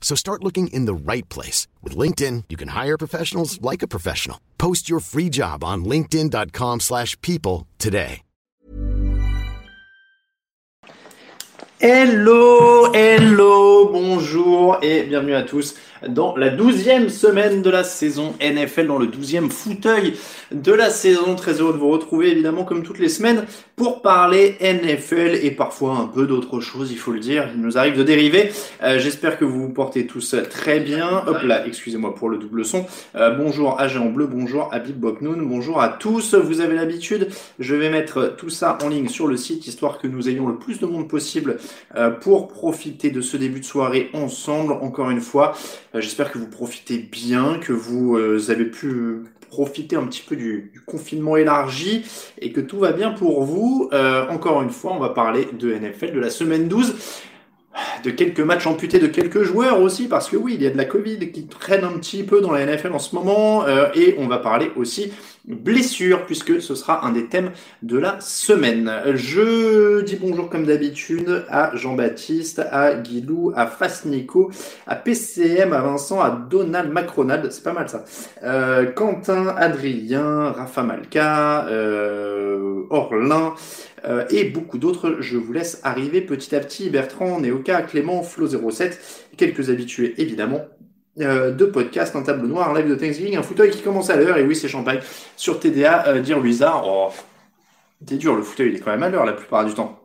So start looking in the right place. With LinkedIn, you can hire professionals like a professional. Post your free job on linkedin.com slash people today. Hello, hello, bonjour et bienvenue à tous dans la douzième semaine de la saison NFL, dans le douzième fauteuil de la saison. Très heureux de vous retrouver évidemment comme toutes les semaines pour parler NFL et parfois un peu d'autres choses, il faut le dire. Il nous arrive de dériver. Euh, J'espère que vous vous portez tous très bien. Hop là, excusez-moi pour le double son. Euh, bonjour à Jean Bleu, bonjour à Big Boknoun, bonjour à tous. Vous avez l'habitude, je vais mettre tout ça en ligne sur le site histoire que nous ayons le plus de monde possible euh, pour profiter de ce début de soirée ensemble. Encore une fois, j'espère que vous profitez bien, que vous euh, avez pu profiter un petit peu du, confinement élargi et que tout va bien pour vous. Euh, encore une fois, on va parler de NFL de la semaine 12 de quelques matchs amputés de quelques joueurs aussi, parce que oui, il y a de la Covid qui traîne un petit peu dans la NFL en ce moment, euh, et on va parler aussi blessure, puisque ce sera un des thèmes de la semaine. Je dis bonjour comme d'habitude à Jean-Baptiste, à Guilou, à Fasnico, à PCM, à Vincent, à Donald Macronald, c'est pas mal ça, euh, Quentin, Adrien, Rafa Malka, euh, Orlin, euh, et beaucoup d'autres. Je vous laisse arriver petit à petit. Bertrand, Néoka, Clément, Flo07, quelques habitués évidemment. Euh, de podcast, un tableau noir, un live de Thanksgiving, un fauteuil qui commence à l'heure, et oui, c'est champagne. Sur TDA, euh, dire Wizard, oh, c'est dur, le fauteuil il est quand même à l'heure la plupart du temps.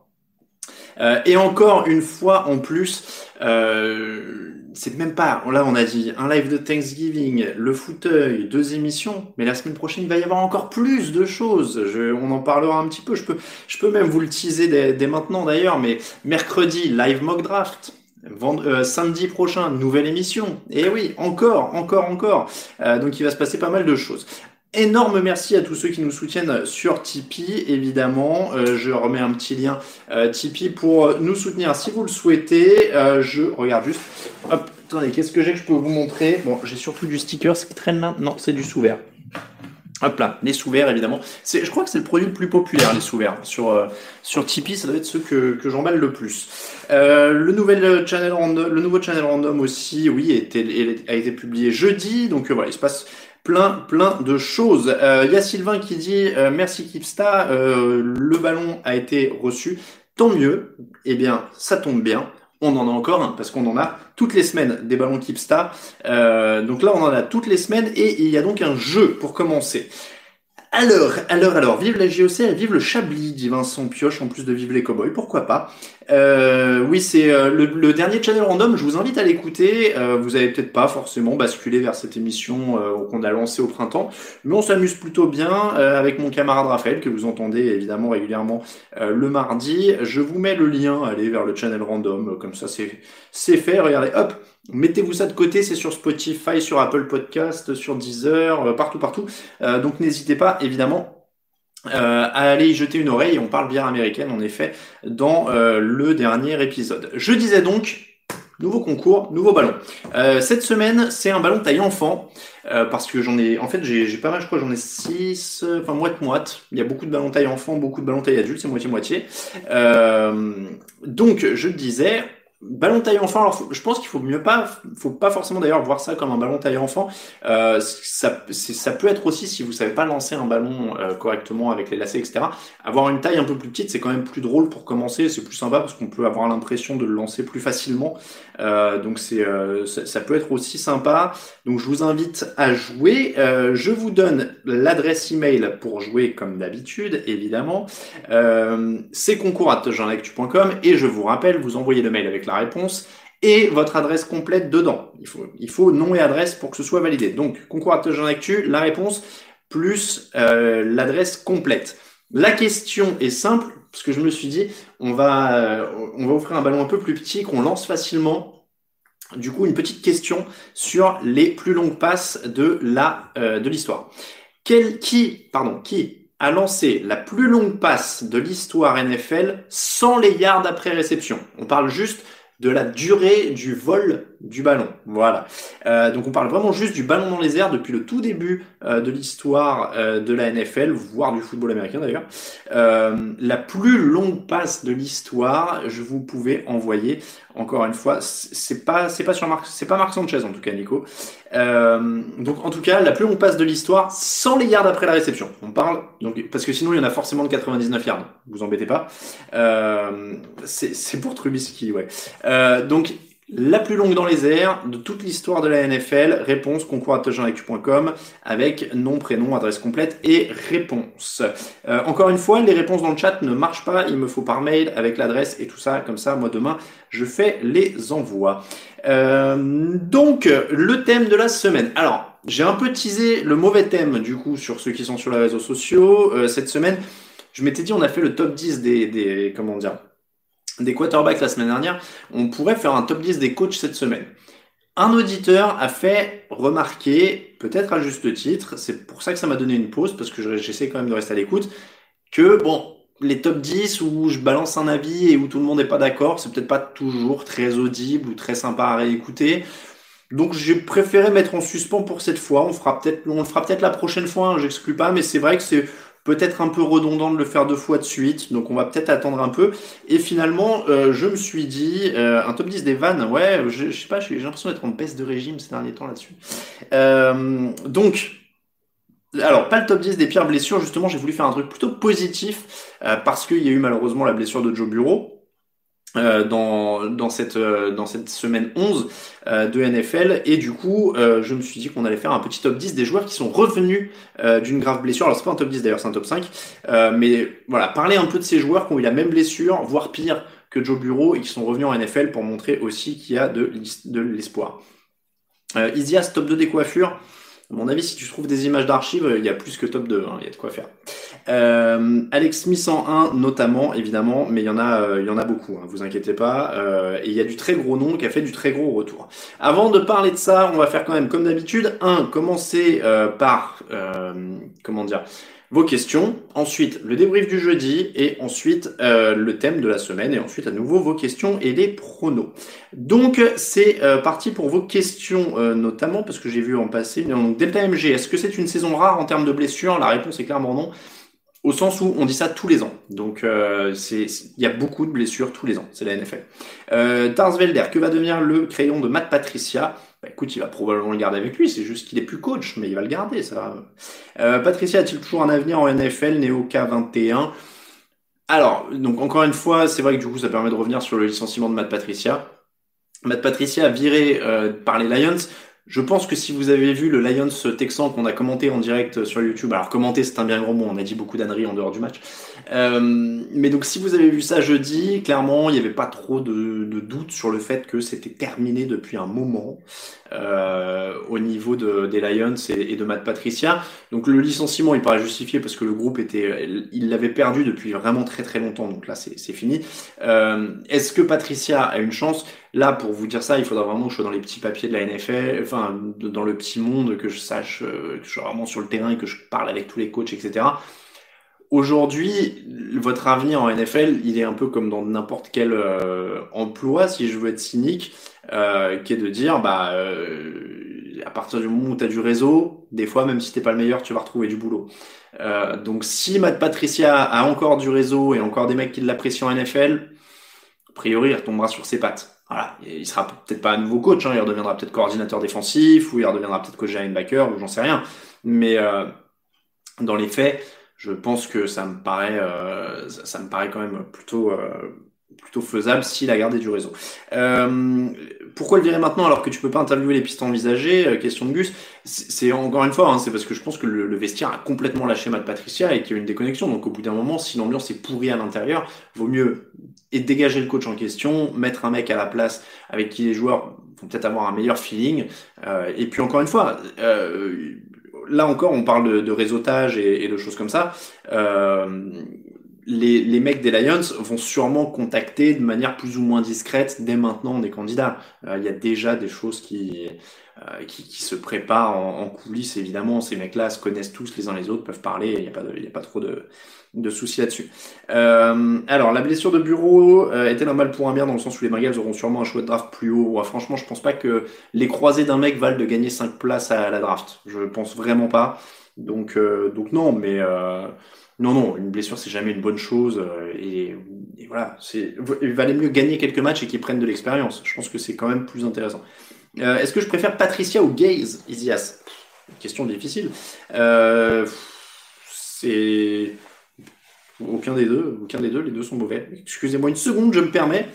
Euh, et encore une fois, en plus, euh, c'est même pas, là on a dit un live de Thanksgiving, le fauteuil, deux émissions, mais la semaine prochaine il va y avoir encore plus de choses. On en parlera un petit peu. Je peux, je peux même vous le teaser dès, dès maintenant d'ailleurs, mais mercredi live mock draft. Euh, samedi prochain, nouvelle émission. Et oui, encore, encore, encore. Euh, donc il va se passer pas mal de choses. Énorme merci à tous ceux qui nous soutiennent sur Tipeee, évidemment. Euh, je remets un petit lien Tipeee pour nous soutenir si vous le souhaitez. Je regarde juste. Hop, attendez, qu'est-ce que j'ai que je peux vous montrer? Bon, j'ai surtout du sticker. Ce qui traîne là Non, c'est du sous-vert. Hop là, les sous-verts évidemment. C'est, je crois que c'est le produit le plus populaire, les sous-verts. Sur, euh, sur Tipeee, ça doit être ceux que, que j'emballe le plus. Euh, le, nouvel channel random, le nouveau channel random aussi, oui, été, a été publié jeudi. Donc euh, voilà, il se passe plein, plein de choses. Il euh, y a Sylvain qui dit euh, merci Kipsta, euh, le ballon a été reçu. Tant mieux. Eh bien, ça tombe bien. On en a encore un parce qu'on en a toutes les semaines des ballons Kipsta. donc là, on en a toutes les semaines et il y a donc un jeu pour commencer. Alors, alors, alors, vive la JOC et vive le Chablis, dit Vincent Pioche, en plus de vive les cowboys, pourquoi pas. Euh, oui, c'est euh, le, dernier channel random, je vous invite à l'écouter. Euh, vous avez peut-être pas forcément basculé vers cette émission qu'on a lancée au printemps, mais on s'amuse plutôt bien avec mon camarade Raphaël, que vous entendez évidemment régulièrement le mardi. Je vous mets le lien, allez vers le channel random, comme ça c'est fait, regardez, hop, Mettez-vous ça de côté, c'est sur Spotify, sur Apple Podcast, sur Deezer, partout, partout. Euh, donc n'hésitez pas, évidemment, euh, à aller y jeter une oreille. On parle bière américaine, en effet, dans euh, le dernier épisode. Je disais donc, nouveau concours, nouveau ballon. cette semaine, c'est un ballon taille enfant, parce que j'en ai, en fait, j'ai pas mal, je crois, j'en ai 6, enfin moite-moite. Il y a beaucoup de ballons taille enfant, beaucoup de ballons taille adulte, c'est moitié-moitié. donc, je disais, Ballon taille enfant, alors je pense qu'il faut mieux pas, faut pas forcément d'ailleurs voir ça comme un ballon taille enfant. Euh, ça, ça peut être aussi si vous savez pas lancer un ballon euh, correctement avec les lacets, etc. Avoir une taille un peu plus petite, c'est quand même plus drôle pour commencer, c'est plus sympa parce qu'on peut avoir l'impression de le lancer plus facilement. Euh, donc c'est, ça, peut être aussi sympa. Donc je vous invite à jouer. Je vous donne l'adresse email pour jouer comme d'habitude, évidemment. c'est concours à et je vous rappelle, vous envoyez le mail avec la réponse et votre adresse complète dedans. Il faut, il faut nom et adresse pour que ce soit validé. Donc, concours à Actu, la réponse plus euh, l'adresse complète. La question est simple, parce que je me suis dit, on va, euh, on va offrir un ballon un peu plus petit qu'on lance facilement. Du coup, une petite question sur les plus longues passes de la euh, de l'histoire. Qui, pardon, qui a lancé la plus longue passe de l'histoire NFL sans les yards après réception? On parle juste de la durée du vol du ballon. Voilà. Euh, donc on parle vraiment juste du ballon dans les airs depuis le tout début euh, de l'histoire euh, de la NFL, voire du football américain d'ailleurs. la plus longue passe de l'histoire, je vous pouvais envoyer encore une fois, c'est pas c'est pas sur Marc, c'est pas Marc Sanchez en tout cas, Nico. donc en tout cas, la plus longue passe de l'histoire sans les yards après la réception. On parle donc parce que sinon il y en a forcément de 99 yards. Vous embêtez pas. c'est pour Trubisky, ouais. donc la plus longue dans les airs de toute l'histoire de la NFL. Réponse concours avec nom, prénom, adresse complète et réponse. Euh, encore une fois, les réponses dans le chat ne marchent pas. Il me faut par mail avec l'adresse et tout ça. Comme ça, moi demain, je fais les envois. Euh, donc, le thème de la semaine. Alors, j'ai un peu teasé le mauvais thème du coup sur ceux qui sont sur les réseaux sociaux. Euh, cette semaine, je m'étais dit on a fait le top 10 des, des comment dire des quarterbacks la semaine dernière, on pourrait faire un top 10 des coachs cette semaine. Un auditeur a fait remarquer, peut-être à juste titre, c'est pour ça que ça m'a donné une pause, parce que j'essaie quand même de rester à l'écoute, que bon, les top 10 où je balance un avis et où tout le monde n'est pas d'accord, c'est peut-être pas toujours très audible ou très sympa à réécouter. Donc j'ai préféré mettre en suspens pour cette fois. On fera peut-être, on le fera peut-être la prochaine fois. Hein, j'exclus pas, mais c'est vrai que c'est peut-être un peu redondant de le faire deux fois de suite, donc on va peut-être attendre un peu. Et finalement, euh, je me suis dit, euh, un top 10 des vannes, ouais, je, je sais pas, j'ai l'impression d'être en baisse de régime ces derniers temps là-dessus. Euh, donc, alors, pas le top 10 des pires blessures, justement, j'ai voulu faire un truc plutôt positif, parce qu'il y a eu malheureusement la blessure de Joe Bureau. Euh, dans, dans, cette, euh, dans cette semaine 11 euh, de NFL. Et du coup, je me suis dit qu'on allait faire un petit top 10 des joueurs qui sont revenus d'une grave blessure. Alors, c'est pas un top 10 d'ailleurs, c'est un top 5. mais voilà, parler un peu de ces joueurs qui ont eu la même blessure, voire pire que Joe Bureau, et qui sont revenus en NFL pour montrer aussi qu'il y a de, l'espoir. Isias, top 2 des coiffures. À mon avis, si tu trouves des images d'archives, il y a plus que top 2, hein, il y a de quoi faire. Euh, Alex Smith en 1 notamment, évidemment, mais il y en a, euh, il y en a beaucoup, hein, vous inquiétez pas. Euh, et il y a du très gros nom qui a fait du très gros retour. Avant de parler de ça, on va faire quand même comme d'habitude. Un, commencer euh, par, comment dire, vos questions, ensuite le débrief du jeudi et ensuite euh, le thème de la semaine et ensuite à nouveau vos questions et les pronos. Donc c'est euh, parti pour vos questions euh, notamment parce que j'ai vu en passer donc Delta MG, est-ce que c'est une saison rare en termes de blessures? La réponse est clairement non. Au sens où on dit ça tous les ans. Donc il y a beaucoup de blessures tous les ans, c'est la NFL. Euh, Velder, que va devenir le crayon de Matt Patricia? Bah, écoute, il va probablement le garder avec lui, c'est juste qu'il est plus coach, mais il va le garder, ça. Euh, Patricia a-t-il toujours un avenir en NFL, Néo K21 Alors, donc encore une fois, c'est vrai que du coup, ça permet de revenir sur le licenciement de Matt Patricia. Matt Patricia viré euh, par les Lions. Je pense que si vous avez vu le Lions Texan qu'on a commenté en direct sur YouTube, alors commenter c'est un bien gros mot, on a dit beaucoup d'âneries en dehors du match. Euh, mais donc si vous avez vu ça jeudi, clairement il n'y avait pas trop de, de doute sur le fait que c'était terminé depuis un moment euh, au niveau de, des Lions et, de Matt Patricia. Donc le licenciement il paraît justifié parce que le groupe était, il l'avait perdu depuis vraiment très très longtemps. Donc là c'est fini. Euh, Est-ce que Patricia a une chance? Là, pour vous dire ça, il faudra vraiment que je sois dans les petits papiers de la NFL, enfin, dans le petit monde, que je sache, euh, que je sois vraiment sur le terrain et que je parle avec tous les coachs, etc. Aujourd'hui, votre avenir en NFL, il est un peu comme dans n'importe quel euh, emploi, si je veux être cynique, euh, qui est de dire, bah, à partir du moment où tu as du réseau, des fois, même si t'es pas le meilleur, tu vas retrouver du boulot. donc, si Matt Patricia a encore du réseau et encore des mecs qui l'apprécient en NFL, a priori, il retombera sur ses pattes. Voilà, il sera peut-être pas un nouveau coach, hein, il redeviendra peut-être coordinateur défensif, ou il redeviendra peut-être coach linebacker, ou j'en sais rien. Mais euh, dans les faits, je pense que ça me paraît, euh, ça me paraît quand même plutôt, euh, plutôt faisable s'il a gardé du réseau. Euh, pourquoi le virer maintenant alors que tu peux pas interviewer les pistes envisagées euh, Question de Gus. C'est encore une fois, hein, c'est parce que je pense que le, vestiaire a complètement lâché Matt Patricia et qu'il y a une déconnexion. Donc au bout d'un moment, si l'ambiance est pourrie à l'intérieur, vaut mieux et dégager le coach en question, mettre un mec à la place avec qui les joueurs vont peut-être avoir un meilleur feeling. Euh, et puis encore une fois, euh, là encore, on parle de, réseautage et, de choses comme ça. Euh, les, les, mecs des Lions vont sûrement contacter de manière plus ou moins discrète dès maintenant des candidats. Il y a déjà des choses qui, qui, se préparent en, en, coulisses, évidemment. Ces mecs-là se connaissent tous les uns les autres, peuvent parler, il n'y a, pas de, y a pas trop de, de soucis là-dessus. Euh, alors, la blessure de Bureau euh, était mal pour un bien dans le sens où les Bengals auront sûrement un choix de draft plus haut. franchement, je pense pas que les croisés d'un mec valent de gagner 5 places à la draft. Je pense vraiment pas. Donc, donc non, mais non, non, une blessure, c'est jamais une bonne chose. Euh, et, voilà, il valait mieux gagner quelques matchs et qu'ils prennent de l'expérience. Je pense que c'est quand même plus intéressant. Euh, est-ce que je préfère Patricia ou Gaze, Isias? Question difficile. Euh, c'est aucun des deux, aucun des deux, les deux sont mauvais. Excusez-moi une seconde, je me permets.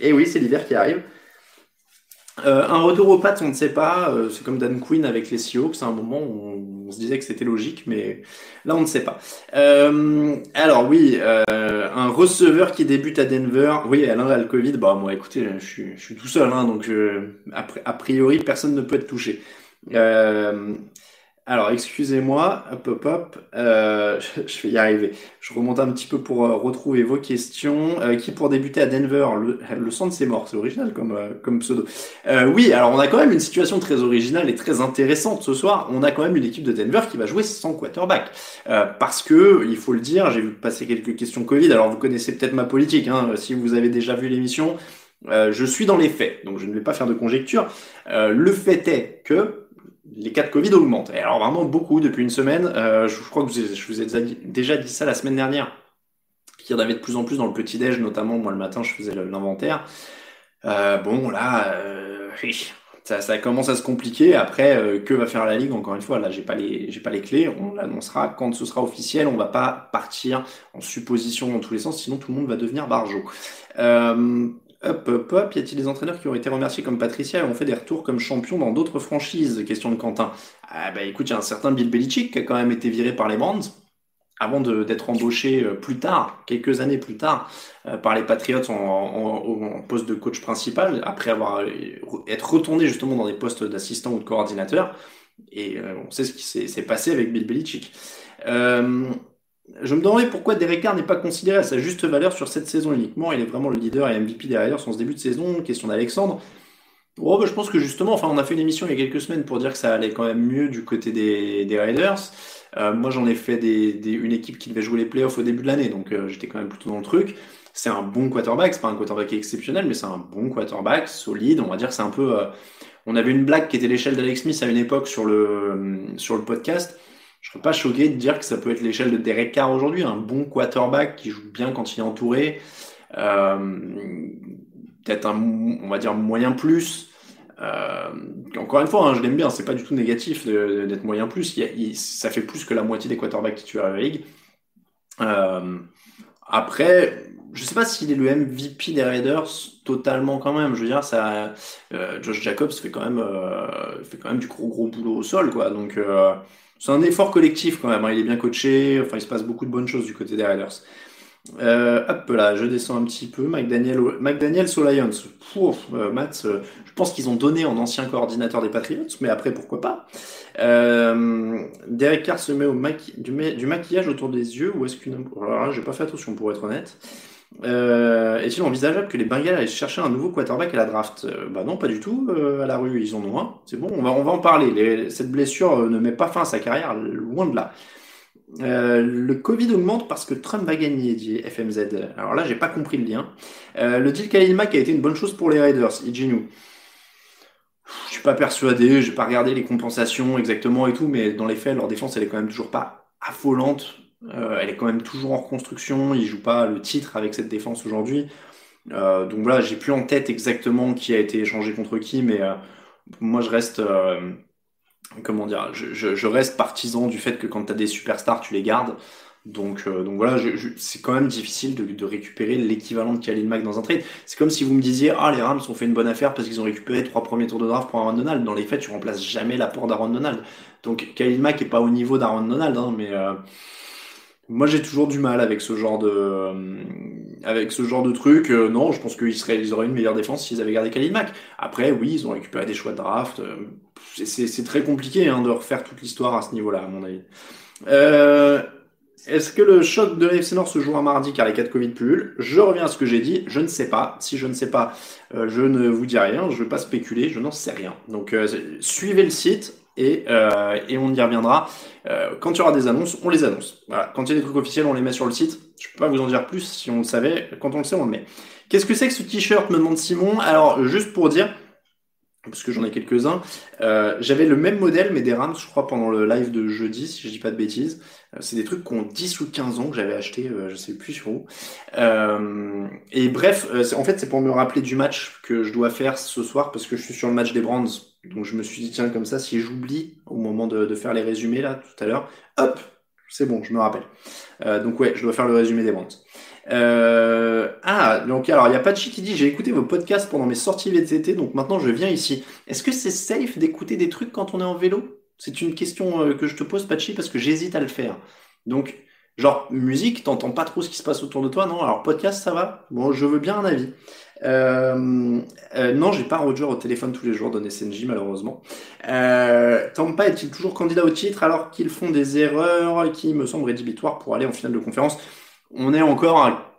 Et eh oui, c'est l'hiver qui arrive. Euh, un retour aux pattes, on ne sait pas. Euh, c'est comme Dan Quinn avec les Seahawks. C'est un moment où on, se disait que c'était logique, mais là, on ne sait pas. Euh, alors oui, un receveur qui débute à Denver. Oui, Alain a le Covid. Bah moi, écoutez, je suis, tout seul, hein, donc a priori, personne ne peut être touché. Alors, excusez-moi, hop, hop, euh, je vais y arriver. Je remonte un petit peu pour euh, retrouver vos questions. Euh, qui pour débuter à Denver? Le, le centre, c'est mort, c'est original comme, comme pseudo. oui, alors on a quand même une situation très originale et très intéressante ce soir. On a quand même une équipe de Denver qui va jouer sans quarterback. parce que, il faut le dire, j'ai vu passer quelques questions Covid, alors vous connaissez peut-être ma politique, hein, si vous avez déjà vu l'émission. je suis dans les faits, donc je ne vais pas faire de conjecture. le fait est que les cas de Covid augmentent. Et alors vraiment beaucoup depuis une semaine. Euh, je, crois que je vous ai déjà dit ça la semaine dernière. Qu'il y en avait de plus en plus dans le petit-déj, notamment moi le matin je faisais l'inventaire. Euh, bon là, euh, ça, commence à se compliquer. Après, euh, que va faire la Ligue? Encore une fois, là j'ai pas les pas les clés. On l'annoncera quand ce sera officiel. On va pas partir en supposition dans tous les sens, sinon tout le monde va devenir barjo. Euh, Hop, hop, hop, y a-t-il des entraîneurs qui ont été remerciés comme Patricia et ont fait des retours comme champion dans d'autres franchises? Question de Quentin. Ah bah écoute, il y a un certain Bill Belichick qui a quand même été viré par les Brands avant d'être embauché euh, plus tard, quelques années plus tard, euh, par les Patriots en, poste de coach principal, après avoir euh, être retourné justement dans des postes d'assistant ou de coordinateur. Et on sait ce qui s'est passé avec Bill Belichick. Je me demandais pourquoi Derek Carr n'est pas considéré à sa juste valeur sur cette saison uniquement. Il est vraiment le leader et MVP derrière sur ce début de saison. Question d'Alexandre. Oh, bah, je pense que justement, enfin, on a fait une émission il y a quelques semaines pour dire que ça allait quand même mieux du côté des, Raiders. Euh, moi, j'en ai fait une équipe qui devait jouer les playoffs au début de l'année, donc euh, j'étais quand même plutôt dans le truc. C'est un bon quarterback, c'est pas un quarterback exceptionnel, mais c'est un bon quarterback, solide. On va dire c'est un peu. Euh, on avait une blague qui était l'échelle d'Alex Smith à une époque sur le, sur le podcast je serais pas choqué de dire que ça peut être l'échelle de Derek Carr aujourd'hui, un bon quarterback qui joue bien quand il est entouré, euh, peut-être un, on va dire moyen plus. Euh, encore une fois, hein, je l'aime bien, c'est pas du tout négatif d'être moyen plus. ça fait plus que la moitié des quarterbacks titulaires à la ligue. Euh, après, je sais pas s'il est le MVP des Raiders totalement quand même. Je veux dire, ça, Josh Jacobs fait quand même, fait quand même du gros gros boulot au sol, quoi. Donc c'est un effort collectif quand même. Hein. Il est bien coaché. Enfin, il se passe beaucoup de bonnes choses du côté des Raiders. Euh, hop là, je descends un petit peu. McDaniel, McDaniel au Lions. Euh, Matt, euh, je pense qu'ils ont donné en ancien coordinateur des Patriots, mais après pourquoi pas. Derek Carr se met au du, du, maquillage autour des yeux ou est-ce qu'une. Alors j'ai pas fait attention pour être honnête. Euh, Est-il envisageable que les Bengals aillent chercher un nouveau quarterback à la draft euh, Bah non, pas du tout. Euh, à la rue, ils en ont un. C'est bon, on va, en parler. cette blessure ne met pas fin à sa carrière, loin de là. le Covid augmente parce que Trump va gagner, dit FMZ. Alors là, j'ai pas compris le lien. le deal Khalil Mack a été une bonne chose pour les Raiders, Ijinu. Je suis pas persuadé, j'ai pas regardé les compensations exactement et tout, mais dans les faits, leur défense, elle est quand même toujours pas affolante. Euh, elle est quand même toujours en reconstruction. Il joue pas le titre avec cette défense aujourd'hui. Euh, donc voilà, j'ai plus en tête exactement qui a été échangé contre qui, mais euh, moi je reste, comment dire, je, reste partisan du fait que quand tu as des superstars, tu les gardes. Donc, donc voilà, c'est quand même difficile de, de récupérer l'équivalent de Khalil Mack dans un trade. C'est comme si vous me disiez, ah les Rams ont fait une bonne affaire parce qu'ils ont récupéré trois premiers tours de draft pour Aaron Donald. Dans les faits, tu remplaces jamais l'apport d'Aaron Donald. Donc Khalil Mack est pas au niveau d'Aaron Donald, hein, mais moi, j'ai toujours du mal avec ce genre de, euh, avec ce genre de truc. Euh, non, je pense qu'ils seraient, ils auraient une meilleure défense s'ils avaient gardé Khalil Mack. Après, oui, ils ont récupéré des choix de draft. Euh, c'est très compliqué hein, de refaire toute l'histoire à ce niveau-là, à mon avis. Est-ce que le choc de l'AFC Nord se joue un mardi car les cas de Covid pullulent? Je reviens à ce que j'ai dit. Je ne sais pas. Si je ne sais pas, je ne vous dis rien. Je ne vais pas spéculer. Je n'en sais rien. Donc, suivez le site et, euh, et on y reviendra. Euh, quand il y aura des annonces, on les annonce. Voilà. Quand il y a des trucs officiels, on les met sur le site. Je peux pas vous en dire plus si on le savait. Quand on le sait, on le met. Qu'est-ce que c'est que ce t-shirt, me demande Simon. Alors, juste pour dire, parce que j'en ai quelques-uns. Euh, j'avais le même modèle, mais des Rams, je crois, pendant le live de jeudi, si je dis pas de bêtises. Euh, c'est des trucs qui ont 10 ou 15 ans que j'avais acheté, euh, je sais plus sur où. Euh, et bref, en fait, c'est pour me rappeler du match que je dois faire ce soir, parce que je suis sur le match des Brands. Donc je me suis dit, tiens, comme ça, si j'oublie au moment de, faire les résumés, là, tout à l'heure, hop, c'est bon, je me rappelle. donc ouais, je dois faire le résumé des Brands. Euh, ah, donc alors il y a Pachi qui dit j'ai écouté vos podcasts pendant mes sorties VTT, donc maintenant je viens ici. Est-ce que c'est safe d'écouter des trucs quand on est en vélo? C'est une question euh, que je te pose, Pachi, parce que j'hésite à le faire. Donc, genre musique, t'entends pas trop ce qui se passe autour de toi, non? Alors podcast, ça va? Bon, je veux bien un avis. Euh, euh, non, j'ai pas Roger au téléphone tous les jours dans SNJ malheureusement. Euh, Tampa est-il toujours candidat au titre alors qu'ils font des erreurs qui me semblent rédhibitoires pour aller en finale de conférence? On est encore à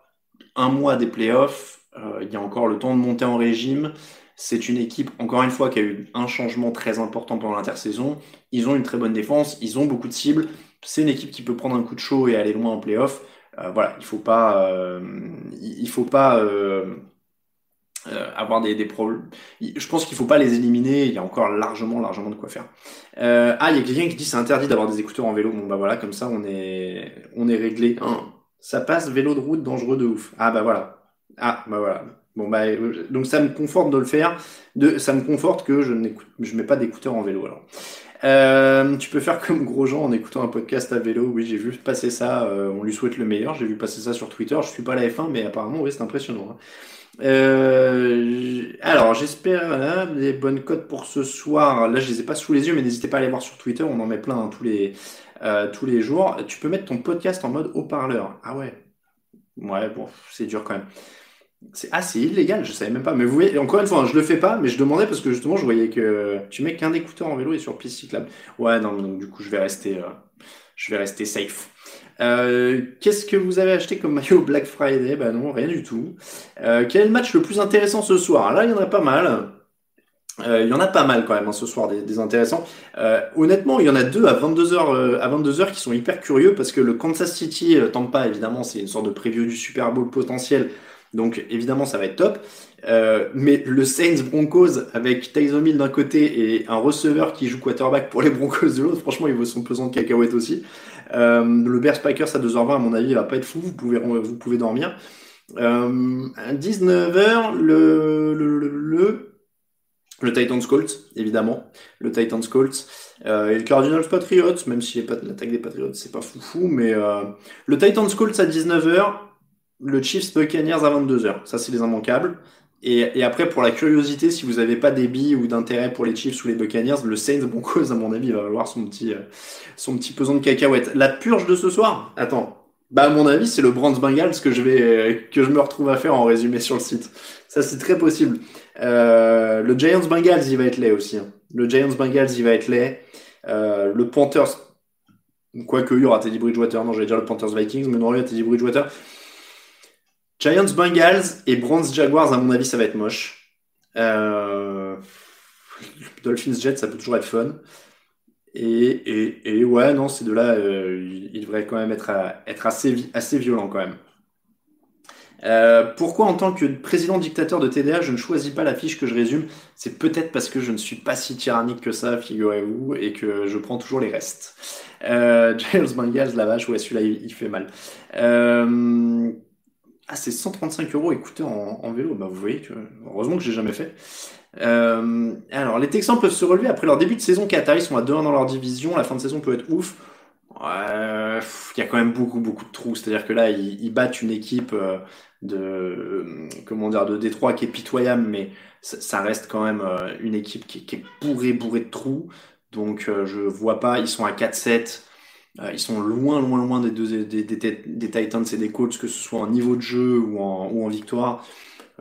un mois des playoffs. Il y a encore le temps de monter en régime. C'est une équipe, encore une fois, qui a eu un changement très important pendant l'intersaison. Ils ont une très bonne défense, ils ont beaucoup de cibles. C'est une équipe qui peut prendre un coup de chaud et aller loin en playoff. Voilà, il faut pas, il faut pas avoir des, problèmes. Je pense qu'il faut pas les éliminer. Il y a encore largement, largement de quoi faire. ah, il y a quelqu'un qui dit c'est interdit d'avoir des écouteurs en vélo. Bon bah voilà, comme ça on est, on est réglé. Hein ça passe vélo de route dangereux de ouf. Ah bah voilà. Ah bah voilà. Bon bah donc ça me conforte de le faire. De, ça me conforte que je je mets pas d'écouteurs en vélo alors. Euh, tu peux faire comme Grosjean en écoutant un podcast à vélo. Oui, j'ai vu passer ça. Euh, on lui souhaite le meilleur. J'ai vu passer ça sur Twitter. Je suis pas la F1, mais apparemment, oui, c'est impressionnant. Hein. Euh, alors, j'espère des bonnes cotes pour ce soir. Là, je les ai pas sous les yeux, mais n'hésitez pas à aller voir sur Twitter. On en met plein hein, tous les euh, tous les jours. Tu peux mettre ton podcast en mode haut-parleur. Ah ouais. Ouais, bon, c'est dur quand même. C'est ah, illégal, je savais même pas. Mais vous voyez, encore une fois, je le fais pas, mais je demandais parce que justement, je voyais que tu mets qu'un écouteur en vélo et sur piste cyclable. Ouais, non, donc du coup, je vais rester, euh, je vais rester safe. Euh, Qu'est-ce que vous avez acheté comme maillot Black Friday? Bah non, rien du tout. Euh, quel est le match le plus intéressant ce soir? Là, il y en a pas mal. Euh, il y en a pas mal quand même hein, ce soir des, des intéressants. Euh, honnêtement, il y en a deux à 22h euh, à 22h qui sont hyper curieux parce que le Kansas City Tampa évidemment, c'est une sorte de preview du Super Bowl potentiel. Donc évidemment, ça va être top. mais le Saints Broncos avec Tyson Hill d'un côté et un receveur qui joue quarterback pour les Broncos de l'autre, franchement, il vaut son pesant de cacahuètes aussi. le Bears Packers à 2h20 à mon avis, il va pas être fou, vous pouvez vous pouvez dormir. à 19h le, le, le le Titans Colts, évidemment. Le Titans Colts. Euh, et le Cardinals Patriots, même si l'attaque des Patriots, c'est pas foufou. Mais euh, le Titans Colts à 19h. Le Chiefs Buccaneers à 22h. Ça, c'est les immanquables. Et, et, après, pour la curiosité, si vous n'avez pas des ou d'intérêt pour les Chiefs ou les Buccaneers, le Saints Broncos, à mon avis, va avoir son petit, euh, son petit pesant de cacahuètes. La purge de ce soir? Attends. Bah, à mon avis, c'est le Brands Bengals que je vais, que je me retrouve à faire en résumé sur le site. Ça, c'est très possible. Euh, le Giants Bengals, il va être laid aussi. Hein. Le Giants Bengals, il va être laid. Euh, le Panthers, quoique il y aura Teddy Bridgewater, non, j'allais dire le Panthers Vikings, mais non, il y a Teddy Bridgewater. Giants Bengals et Browns Jaguars, à mon avis, ça va être moche. Euh, Dolphins Jets, ça peut toujours être fun. Et, et, ouais, non, ces deux-là, euh, ils devraient quand même être, être assez, assez violents quand même. Euh, pourquoi en tant que président dictateur de TDA, je ne choisis pas la fiche que je résume? C'est peut-être parce que je ne suis pas si tyrannique que ça, figurez-vous, et que je prends toujours les restes. Euh, Giles Bengals, la vache, ouais, celui-là, il, fait mal. Euh, Ah, c'est 135 euros écoutez en, vélo. Bah, vous voyez que, heureusement que j'ai jamais fait. Euh, alors, les Texans peuvent se relever après leur début de saison Qatar. Ils sont à 2-1 dans leur division. La fin de saison peut être ouf. Il y a quand même beaucoup, beaucoup de trous. C'est-à-dire que là, ils, battent une équipe euh, de, comment dire, de Détroit qui est pitoyable, mais ça, reste quand même euh, une équipe qui, qui, est bourrée, bourrée de trous. Donc, je vois pas. Ils sont à 4-7. Euh, ils sont loin, loin, loin des, deux, des, Titans et des Colts, que ce soit en niveau de jeu ou en, ou en victoire.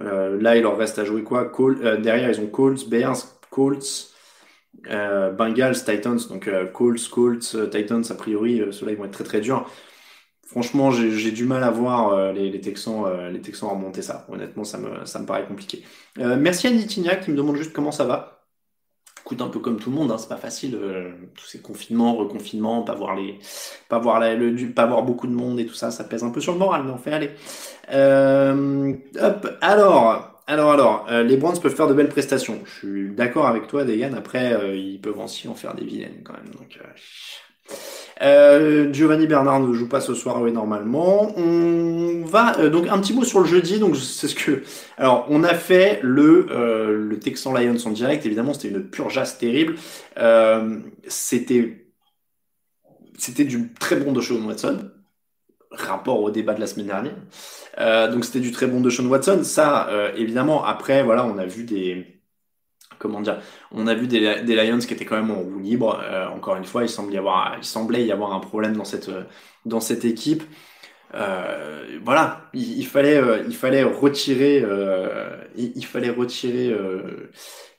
Euh, là, il leur reste à jouer quoi? Euh, Derrière, ils ont Colts, Bears, Colts, Bengals, Titans. Donc Colts, Colts, Titans, a priori, ceux-là, ils vont être très, très durs. Franchement, j'ai du mal à voir les, les, Texans, les Texans remonter ça. Honnêtement, ça me, ça me paraît compliqué. merci à Nitinia qui me demande juste comment ça va coûte un peu comme tout le monde, hein, c'est pas facile, euh, tous ces confinements, reconfinements, pas voir les, pas voir le, pas voir beaucoup de monde et tout ça, ça pèse un peu sur le moral, mais on fait aller. Euh, hop, alors, alors, alors, euh, les Browns peuvent faire de belles prestations. Je suis d'accord avec toi, Degan. Après, ils peuvent aussi en faire des vilaines quand même. Euh, Giovanni Bernard ne joue pas ce soir, oui, normalement. On va euh, donc un petit mot sur le jeudi. Donc c'est ce que. Alors on a fait le euh, le Texan Lions en direct. Évidemment, c'était une purgeasse terrible. c'était c'était du très bon de Sean Watson. Rapport au débat de la semaine dernière. donc c'était du très bon de Sean Watson. Ça, évidemment, après, voilà, on a vu des comment dire, on a vu des, Lions qui étaient quand même en roue libre. Euh, encore une fois, il semblait y avoir, il semblait y avoir un problème dans cette, dans cette équipe. Euh, voilà, il, fallait, euh, il fallait retirer, il, fallait retirer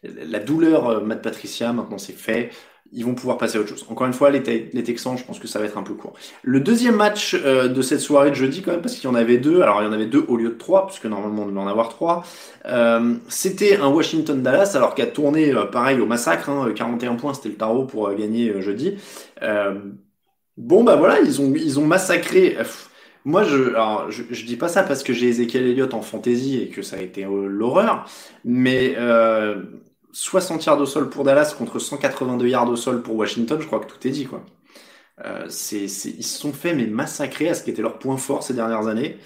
la douleur Matt Patricia. Maintenant, c'est fait ils vont pouvoir passer à autre chose. Encore une fois, les, Texans, je pense que ça va être un peu court. Le deuxième match euh, de cette soirée de jeudi, quand même, parce qu'il y en avait deux, alors il y en avait deux au lieu de trois, puisque normalement on devait en avoir trois, euh, c'était un Washington-Dallas, alors qui a tourné euh, pareil au massacre, 41 hein, points, c'était le tarot pour gagner jeudi. bon, bah voilà, ils ont, ils ont massacré... moi, je, alors, je, je, dis pas ça parce que j'ai Ezekiel Elliott en fantasy et que ça a été l'horreur, mais 60 yards au sol pour Dallas contre 182 yards au sol pour Washington, je crois que tout est dit. Quoi. Euh, ils se sont fait mais massacrer à ce qui était leur point fort ces dernières années.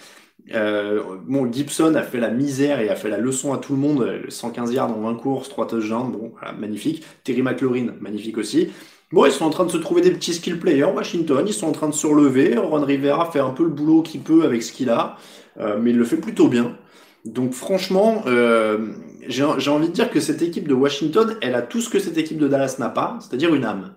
Euh, bon, Gibson a fait la misère et a fait la leçon à tout le monde. 115 yards en 20 courses, 3 touchdowns, bon, magnifique. Terry McLaurin, magnifique aussi. Bon, ils sont en train de se trouver des petits skill players. Washington, ils sont en train de se relever. Ron Rivera fait un peu le boulot qu'il peut avec ce qu'il a, euh, mais il le fait plutôt bien. Donc franchement, euh, j'ai envie de dire que cette équipe de Washington, elle a tout ce que cette équipe de Dallas n'a pas, c'est-à-dire une âme.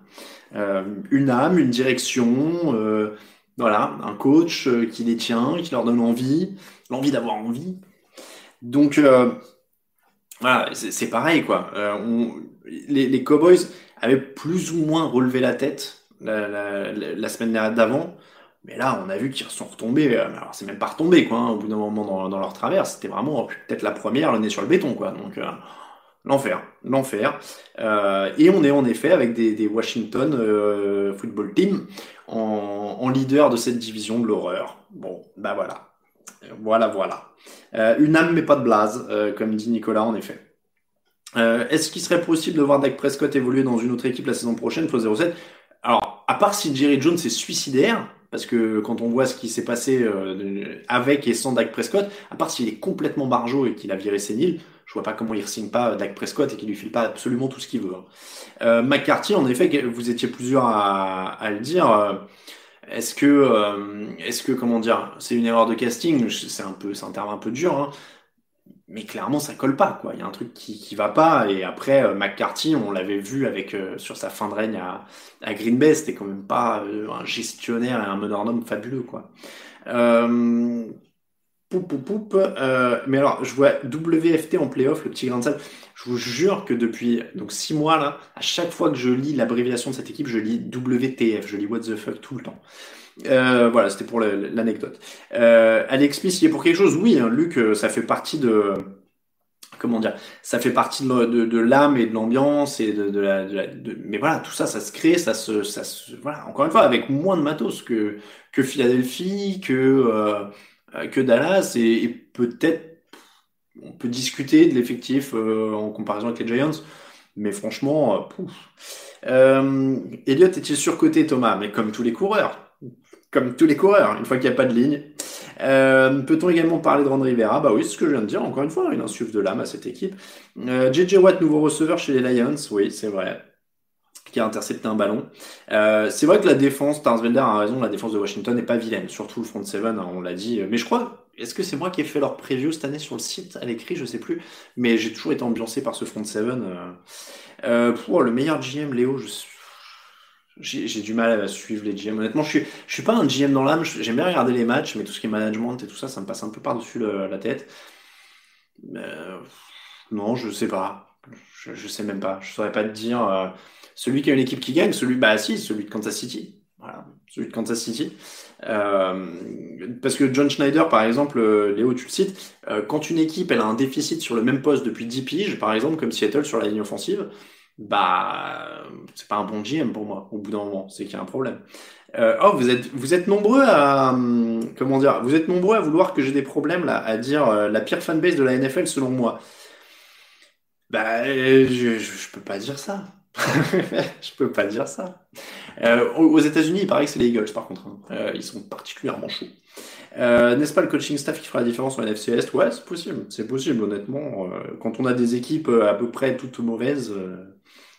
Euh, une âme, une direction, euh, voilà, un coach qui les tient, qui leur donne envie, l'envie d'avoir envie. Donc voilà, c'est pareil quoi. Les, Cowboys avaient plus ou moins relevé la tête la semaine d'avant. Mais là, on a vu qu'ils sont retombés. Euh, alors, c'est même pas retombé, quoi. Hein, au bout d'un moment dans, leur travers, c'était vraiment peut-être la première, le nez sur le béton, quoi. Donc, euh, l'enfer, l'enfer. Euh, et on est en effet avec des, Washington euh, Football Team en, leader de cette division de l'horreur. Bon, bah voilà. Voilà, voilà. une âme, mais pas de blase, comme dit Nicolas, en effet. Est-ce qu'il serait possible de voir Dak Prescott évoluer dans une autre équipe la saison prochaine, Flo 07 Alors, à part si Jerry Jones est suicidaire, parce que quand on voit ce qui s'est passé euh, avec et sans Dak Prescott, à part s'il est complètement barjot et qu'il a viré sénile, je vois pas comment il ne pas Dak Prescott et qu'il lui file pas absolument tout ce qu'il veut. Hein. Euh, McCarthy, en effet, vous étiez plusieurs à, le dire. Euh, est-ce que, est-ce que, comment dire, c'est une erreur de casting? C'est un peu, c'est un terme un peu dur. Hein mais clairement ça colle pas quoi. Il y a un truc qui qui va pas et après euh, McCarthy, on l'avait vu avec euh, sur sa fin de règne à, à Green Bay, c'était quand même pas euh, un gestionnaire et un meneur fabuleux quoi. Euh, poup, poup, poup, mais alors je vois WFT en playoff, le petit grain de. Je vous jure que depuis donc six mois là, à chaque fois que je lis l'abréviation de cette équipe, je lis WTF, je lis What the fuck tout le temps. Euh, voilà, c'était pour l'anecdote. Euh, Alex Smith, il est pour quelque chose? Oui, hein, Luc, euh, ça fait partie de comment dire Ça fait partie de, de, l'âme et de l'ambiance et de, de la, mais voilà, tout ça, ça se crée, ça se, ça se, voilà. Encore une fois, avec moins de matos que que Philadelphie, que euh, que Dallas et, peut-être on peut discuter de l'effectif euh, en comparaison avec les Giants, mais franchement, pouf. Euh, Elliott est-il surcoté, Thomas? Mais comme tous les coureurs, comme tous les coureurs, une fois qu'il n'y a pas de ligne. Euh, Peut-on également parler de Ron Rivera? Bah oui, c'est ce que je viens de dire. Encore une fois, il insuffle de l'âme à cette équipe. Euh, JJ Watt, nouveau receveur chez les Lions? Oui, c'est vrai. Qui a intercepté un ballon. Euh, c'est vrai que la défense, Tarsvelder a raison, la défense de Washington n'est pas vilaine. Surtout le front seven, hein, on l'a dit. Mais je crois, est-ce que c'est moi qui ai fait leur preview cette année sur le site à l'écrit Je sais plus. Mais j'ai toujours été ambiancé par ce front seven. Euh, euh, pour le meilleur GM, Léo, j'ai du mal à suivre les GM. Honnêtement, je suis, suis pas un GM dans l'âme. J'aime bien regarder les matchs, mais tout ce qui est management et tout ça, ça me passe un peu par-dessus la tête. Non, je sais pas. Je, je, sais même pas. Je saurais pas te dire. Celui qui a une équipe qui gagne, celui, bah si, celui de Kansas City. Voilà, celui de Kansas City. Euh, parce que John Schneider, par exemple, euh, Léo, tu le cites, euh, quand une équipe elle a un déficit sur le même poste depuis 10 piges, par exemple, comme Seattle sur la ligne offensive, bah c'est pas un bon GM pour moi au bout d'un moment c'est qu'il y a un problème oh vous êtes vous êtes nombreux à comment dire vous êtes nombreux à vouloir que j'ai des problèmes là à dire la pire fanbase de la NFL selon moi bah je, je, peux pas dire ça je peux pas dire ça euh, aux États-Unis il paraît que c'est les Eagles par contre hein. Euh, ils sont particulièrement chauds euh, N'est-ce pas le coaching staff qui fera la différence en NFC Est? Ouais, c'est possible. C'est possible, honnêtement. Quand on a des équipes à peu près toutes mauvaises,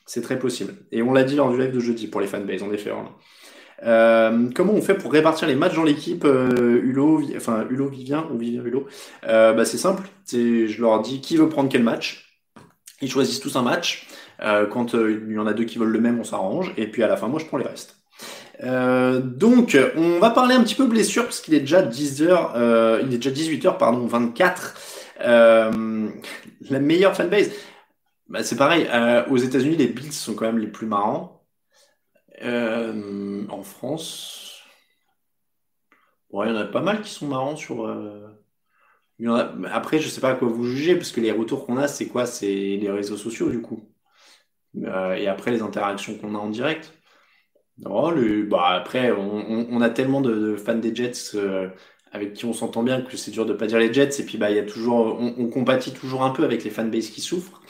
c'est très possible. Et on l'a dit lors du live de jeudi pour les fanbases, en effet. Hein. Comment on fait pour répartir les matchs dans l'équipe euh, Hulot, enfin Hulot Vivien ou Vivien Hulot bah, C'est simple, je leur dis qui veut prendre quel match. Ils choisissent tous un match. Euh, quand euh, il y en a deux qui veulent le même, on s'arrange. Et puis à la fin, moi, je prends les restes. Euh, donc, on va parler un petit peu blessure parce qu'il est déjà 10 heures, il est déjà 18 h pardon, 24. la meilleure fanbase. Bah, c'est pareil, euh, aux États-Unis, les Bills sont quand même les plus marrants. Euh, en France, il y en a pas mal qui sont marrants sur. Euh. Après, je sais pas à quoi vous jugez, parce que les retours qu'on a, c'est quoi? C'est les réseaux sociaux, du coup. Euh, et après, les interactions qu'on a en direct. Oh, le... bah, après, on, a tellement de, fans des Jets euh, avec qui on s'entend bien que c'est dur de pas dire les Jets. Et puis, bah, y a toujours, on, compatit toujours un peu avec les fanbases qui souffrent.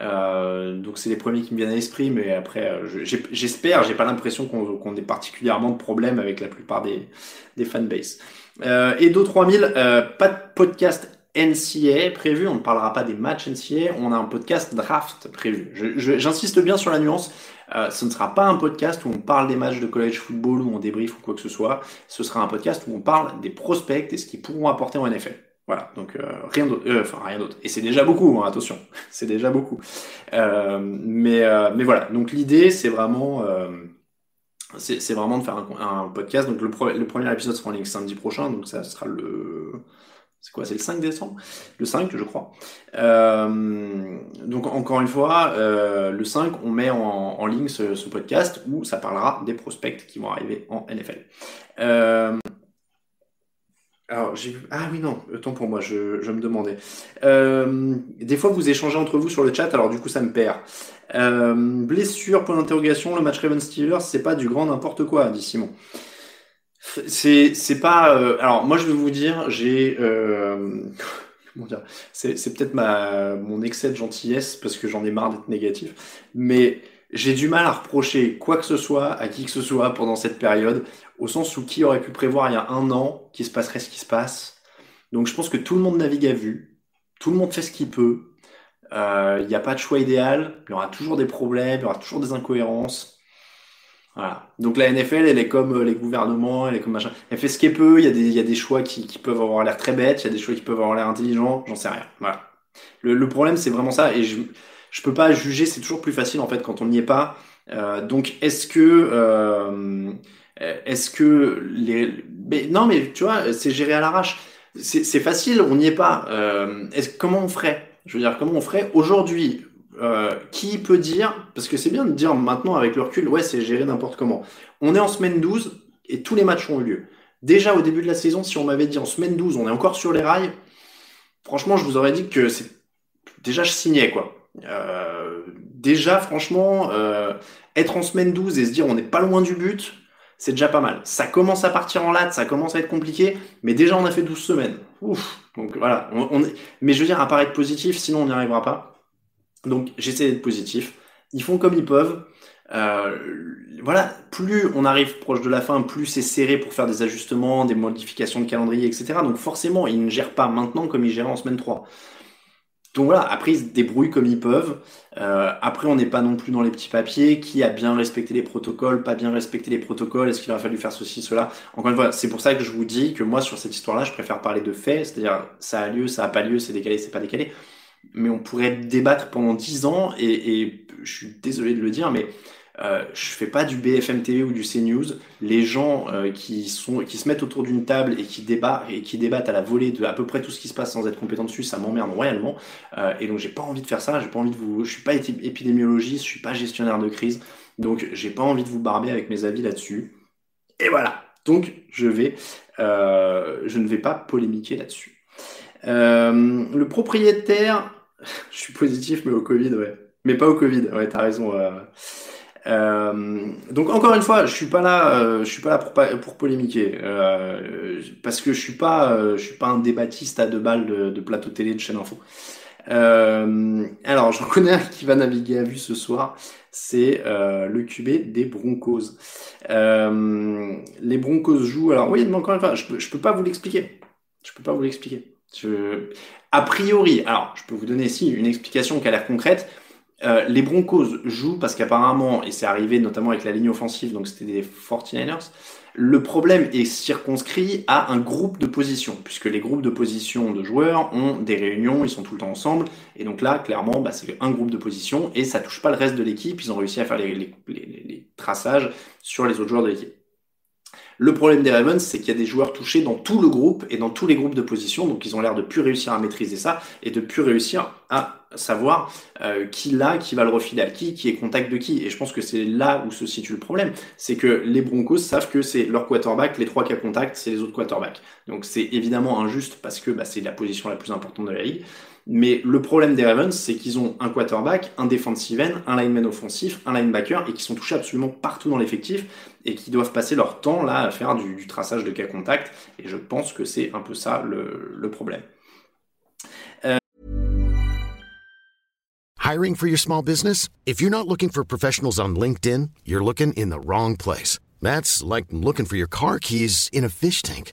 Euh, donc c'est les premiers qui me viennent à l'esprit, mais après, j'espère, j'ai pas l'impression qu'on ait particulièrement de problème avec la plupart des, des fanbases. Euh, Edo 3000, euh, pas de podcast NCA prévu, on ne parlera pas des matchs NCA, on a un podcast draft prévu. J'insiste bien sur la nuance, euh, ce ne sera pas un podcast où on parle des matchs de college football, où on débrief ou quoi que ce soit, ce sera un podcast où on parle des prospects et ce qu'ils pourront apporter en NFL. Voilà, donc euh, rien d'autre, euh, enfin rien d'autre. Et c'est déjà beaucoup, hein, attention, c'est déjà beaucoup. Mais, mais voilà, donc l'idée c'est vraiment, c'est vraiment de faire un, un podcast. Donc le, le, premier épisode sera en ligne samedi prochain, donc ça sera le, c'est quoi, c'est le 5 décembre, le 5 je crois. donc encore une fois, le 5 on met en, ligne ce, podcast où ça parlera des prospects qui vont arriver en NFL. Alors, j'ai Ah oui, non, autant pour moi, je, me demandais. Euh, des fois, vous échangez entre vous sur le chat, alors du coup, ça me perd. Euh, blessure, point d'interrogation, le match Ravens Steelers, c'est pas du grand n'importe quoi, dit Simon. C'est, c'est pas. Euh... Alors, moi, je vais vous dire, j'ai. Euh... Comment dire C'est, c'est peut-être ma mon excès de gentillesse parce que j'en ai marre d'être négatif, mais j'ai du mal à reprocher quoi que ce soit à qui que ce soit pendant cette période, au sens où qui aurait pu prévoir il y a un an qu'il se passerait ce qui se passe. Donc je pense que tout le monde navigue à vue, tout le monde fait ce qu'il peut. Euh, il n'y a pas de choix idéal, il y aura toujours des problèmes, il y aura toujours des incohérences. Voilà. Donc la NFL, elle est comme euh, les gouvernements, elle est comme machin. Elle fait ce qu'elle peut. Il y a des, il y a des choix qui, qui peuvent avoir l'air très bêtes, il y a des choix qui peuvent avoir l'air intelligents. J'en sais rien. Voilà. Le, le problème, c'est vraiment ça. Et je, je peux pas juger, c'est toujours plus facile en fait quand on n'y est pas. Euh, donc est-ce que euh, est-ce que les mais, non mais tu vois c'est géré à l'arrache. C'est facile, on n'y est pas. Euh, est comment on ferait? Je veux dire comment on ferait aujourd'hui? Euh, Qui peut dire Parce que c'est bien de dire maintenant avec le recul, ouais c'est géré n'importe comment. On est en semaine 12 et tous les matchs ont eu lieu. Déjà au début de la saison, si on m'avait dit en semaine 12, on est encore sur les rails, franchement je vous aurais dit que c'est déjà je signais quoi. Euh, déjà, franchement, euh, être en semaine 12 et se dire on n'est pas loin du but, c'est déjà pas mal. Ça commence à partir en latte, ça commence à être compliqué, mais déjà on a fait 12 semaines. Ouf. Donc voilà. On, est... Mais je veux dire, à paraître positif, sinon on n'y arrivera pas. Donc j'essaie d'être positif. Ils font comme ils peuvent. voilà, plus on arrive proche de la fin, plus c'est serré pour faire des ajustements, des modifications de calendrier, etc. Donc forcément, ils ne gèrent pas maintenant comme ils géraient en semaine 3. Donc voilà, après ils se débrouillent comme ils peuvent. Euh, après, on n'est pas non plus dans les petits papiers. Qui a bien respecté les protocoles, pas bien respecté les protocoles? Est-ce qu'il a fallu faire ceci, cela? Encore une fois, c'est pour ça que je vous dis que moi, sur cette histoire-là, je préfère parler de faits, c'est-à-dire ça a lieu, ça a pas lieu, c'est décalé, c'est pas décalé. Mais on pourrait débattre pendant dix ans, et, je suis désolé de le dire, mais euh, je fais pas du BFM TV ou du CNews. Les gens euh, qui sont qui se mettent autour d'une table et qui débattent et qui débattent à la volée de à peu près tout ce qui se passe sans être compétent dessus, ça m'emmerde royalement. Euh, et donc j'ai pas envie de faire ça. J'ai pas envie de vous. Je suis pas épidémiologiste, je suis pas gestionnaire de crise, donc j'ai pas envie de vous barber avec mes avis là-dessus. Et voilà. Donc je vais, euh, je ne vais pas polémiquer là-dessus. Euh, le propriétaire, je suis positif, mais au Covid, ouais. Mais pas au Covid, ouais, t'as raison. Euh, donc encore une fois, je suis pas là, euh, je suis pas là pour, polémiquer, euh, parce que je suis pas, euh, je suis pas un débattiste à deux balles de, plateau télé de chaîne info. Euh, alors j'en connais un qui va naviguer à vue ce soir, c'est le QB des Broncos. les Broncos jouent, alors oui, mais encore une fois, je je peux pas vous l'expliquer, je peux pas vous l'expliquer. A priori, alors je peux vous donner ici une explication qui a l'air concrète. Euh, les Broncos jouent parce qu'apparemment, et c'est arrivé notamment avec la ligne offensive, donc c'était des 49ers, le problème est circonscrit à un groupe de positions, puisque les groupes de positions de joueurs ont des réunions, ils sont tout le temps ensemble, et donc là, clairement, bah, c'est un groupe de positions, et ça touche pas le reste de l'équipe, ils ont réussi à faire les, les, les traçages sur les autres joueurs de l'équipe. Le problème des Ravens, c'est qu'il y a des joueurs touchés dans tout le groupe et dans tous les groupes de position, donc ils ont l'air de plus réussir à maîtriser ça et de plus réussir à savoir euh, qui l'a, qui va le refiler à qui, qui est contact de qui. Et je pense que c'est là où se situe le problème. C'est que les Broncos savent que c'est leur quarterback, les trois qui a contact, c'est les autres quarterbacks. Donc c'est évidemment injuste parce que bah, c'est la position la plus importante de la ligue. Mais le problème des Ravens, c'est qu'ils ont un quarterback, un defensive end, un lineman offensif, un linebacker et qui sont touchés absolument partout dans l'effectif et qui doivent passer leur temps là à faire du, du traçage de cas contact. Et je pense que c'est un peu ça le, le problème. Euh... Hiring for your small business? If you're not looking for professionals on LinkedIn, you're looking in the wrong place. That's like looking for your car keys in a fish tank.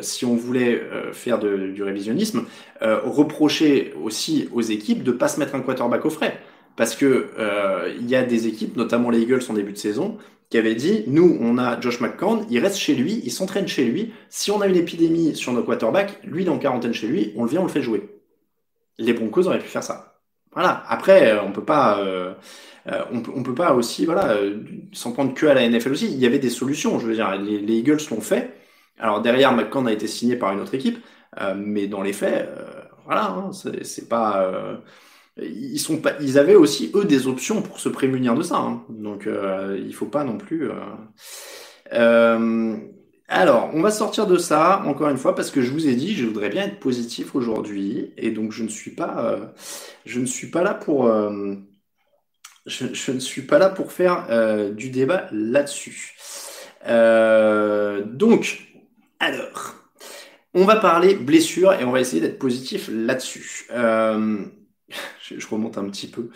si on voulait euh, faire du révisionnisme, euh, reprocher aussi aux équipes de ne pas se mettre un quarterback au frais. Parce que euh, il y a des équipes, notamment les Eagles en début de saison, qui avaient dit nous, on a Josh McCown, il reste chez lui, il s'entraîne chez lui. Si on a une épidémie sur nos quarterbacks, lui il est en quarantaine chez lui, on le vient, on le fait jouer. Les Broncos auraient pu faire ça. Voilà. Après, euh, on peut pas, euh, euh, on, peut, peut pas aussi, voilà, s'en prendre que à la NFL aussi. Il y avait des solutions. Je veux dire, les, les Eagles l'ont fait. Alors derrière, McCown a été signé par une autre équipe, mais dans les faits, voilà, hein, c'est pas ils sont pas, ils avaient aussi eux des options pour se prémunir de ça. Hein. Donc euh, il faut pas non plus. Euh... Euh... alors, on va sortir de ça encore une fois parce que je vous ai dit, je voudrais bien être positif aujourd'hui et donc je ne suis pas, euh, je ne suis pas là pour, euh, je, ne suis pas là pour faire euh, du débat là-dessus. donc, alors. On va parler blessure et on va essayer d'être positif là-dessus. Euh, je, remonte un petit peu.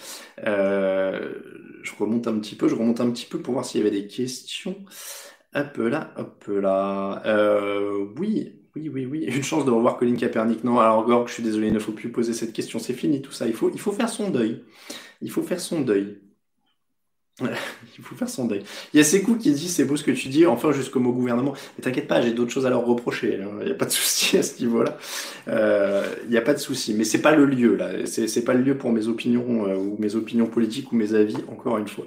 Euh, je remonte un petit peu, je remonte un petit peu pour voir s'il y avait des questions. Hop là, hop là. Euh, oui, oui, oui, oui. Une chance de revoir Colin Kaepernick. Non, alors Gorg, je suis désolé, il ne faut plus poser cette question. C'est fini tout ça. Il faut, il faut faire son deuil. Il faut faire son deuil. Il faut faire son. Il y a Sekou qui dit c'est beau ce que tu dis, enfin jusqu'au mot gouvernement. Mais t'inquiète pas, j'ai d'autres choses à leur reprocher. Hein. Il n'y a pas de souci à ce niveau-là. Euh, il n'y a pas de souci. Mais c'est pas le lieu là. C'est pas le lieu pour mes opinions euh, ou mes opinions politiques ou mes avis. Encore une fois.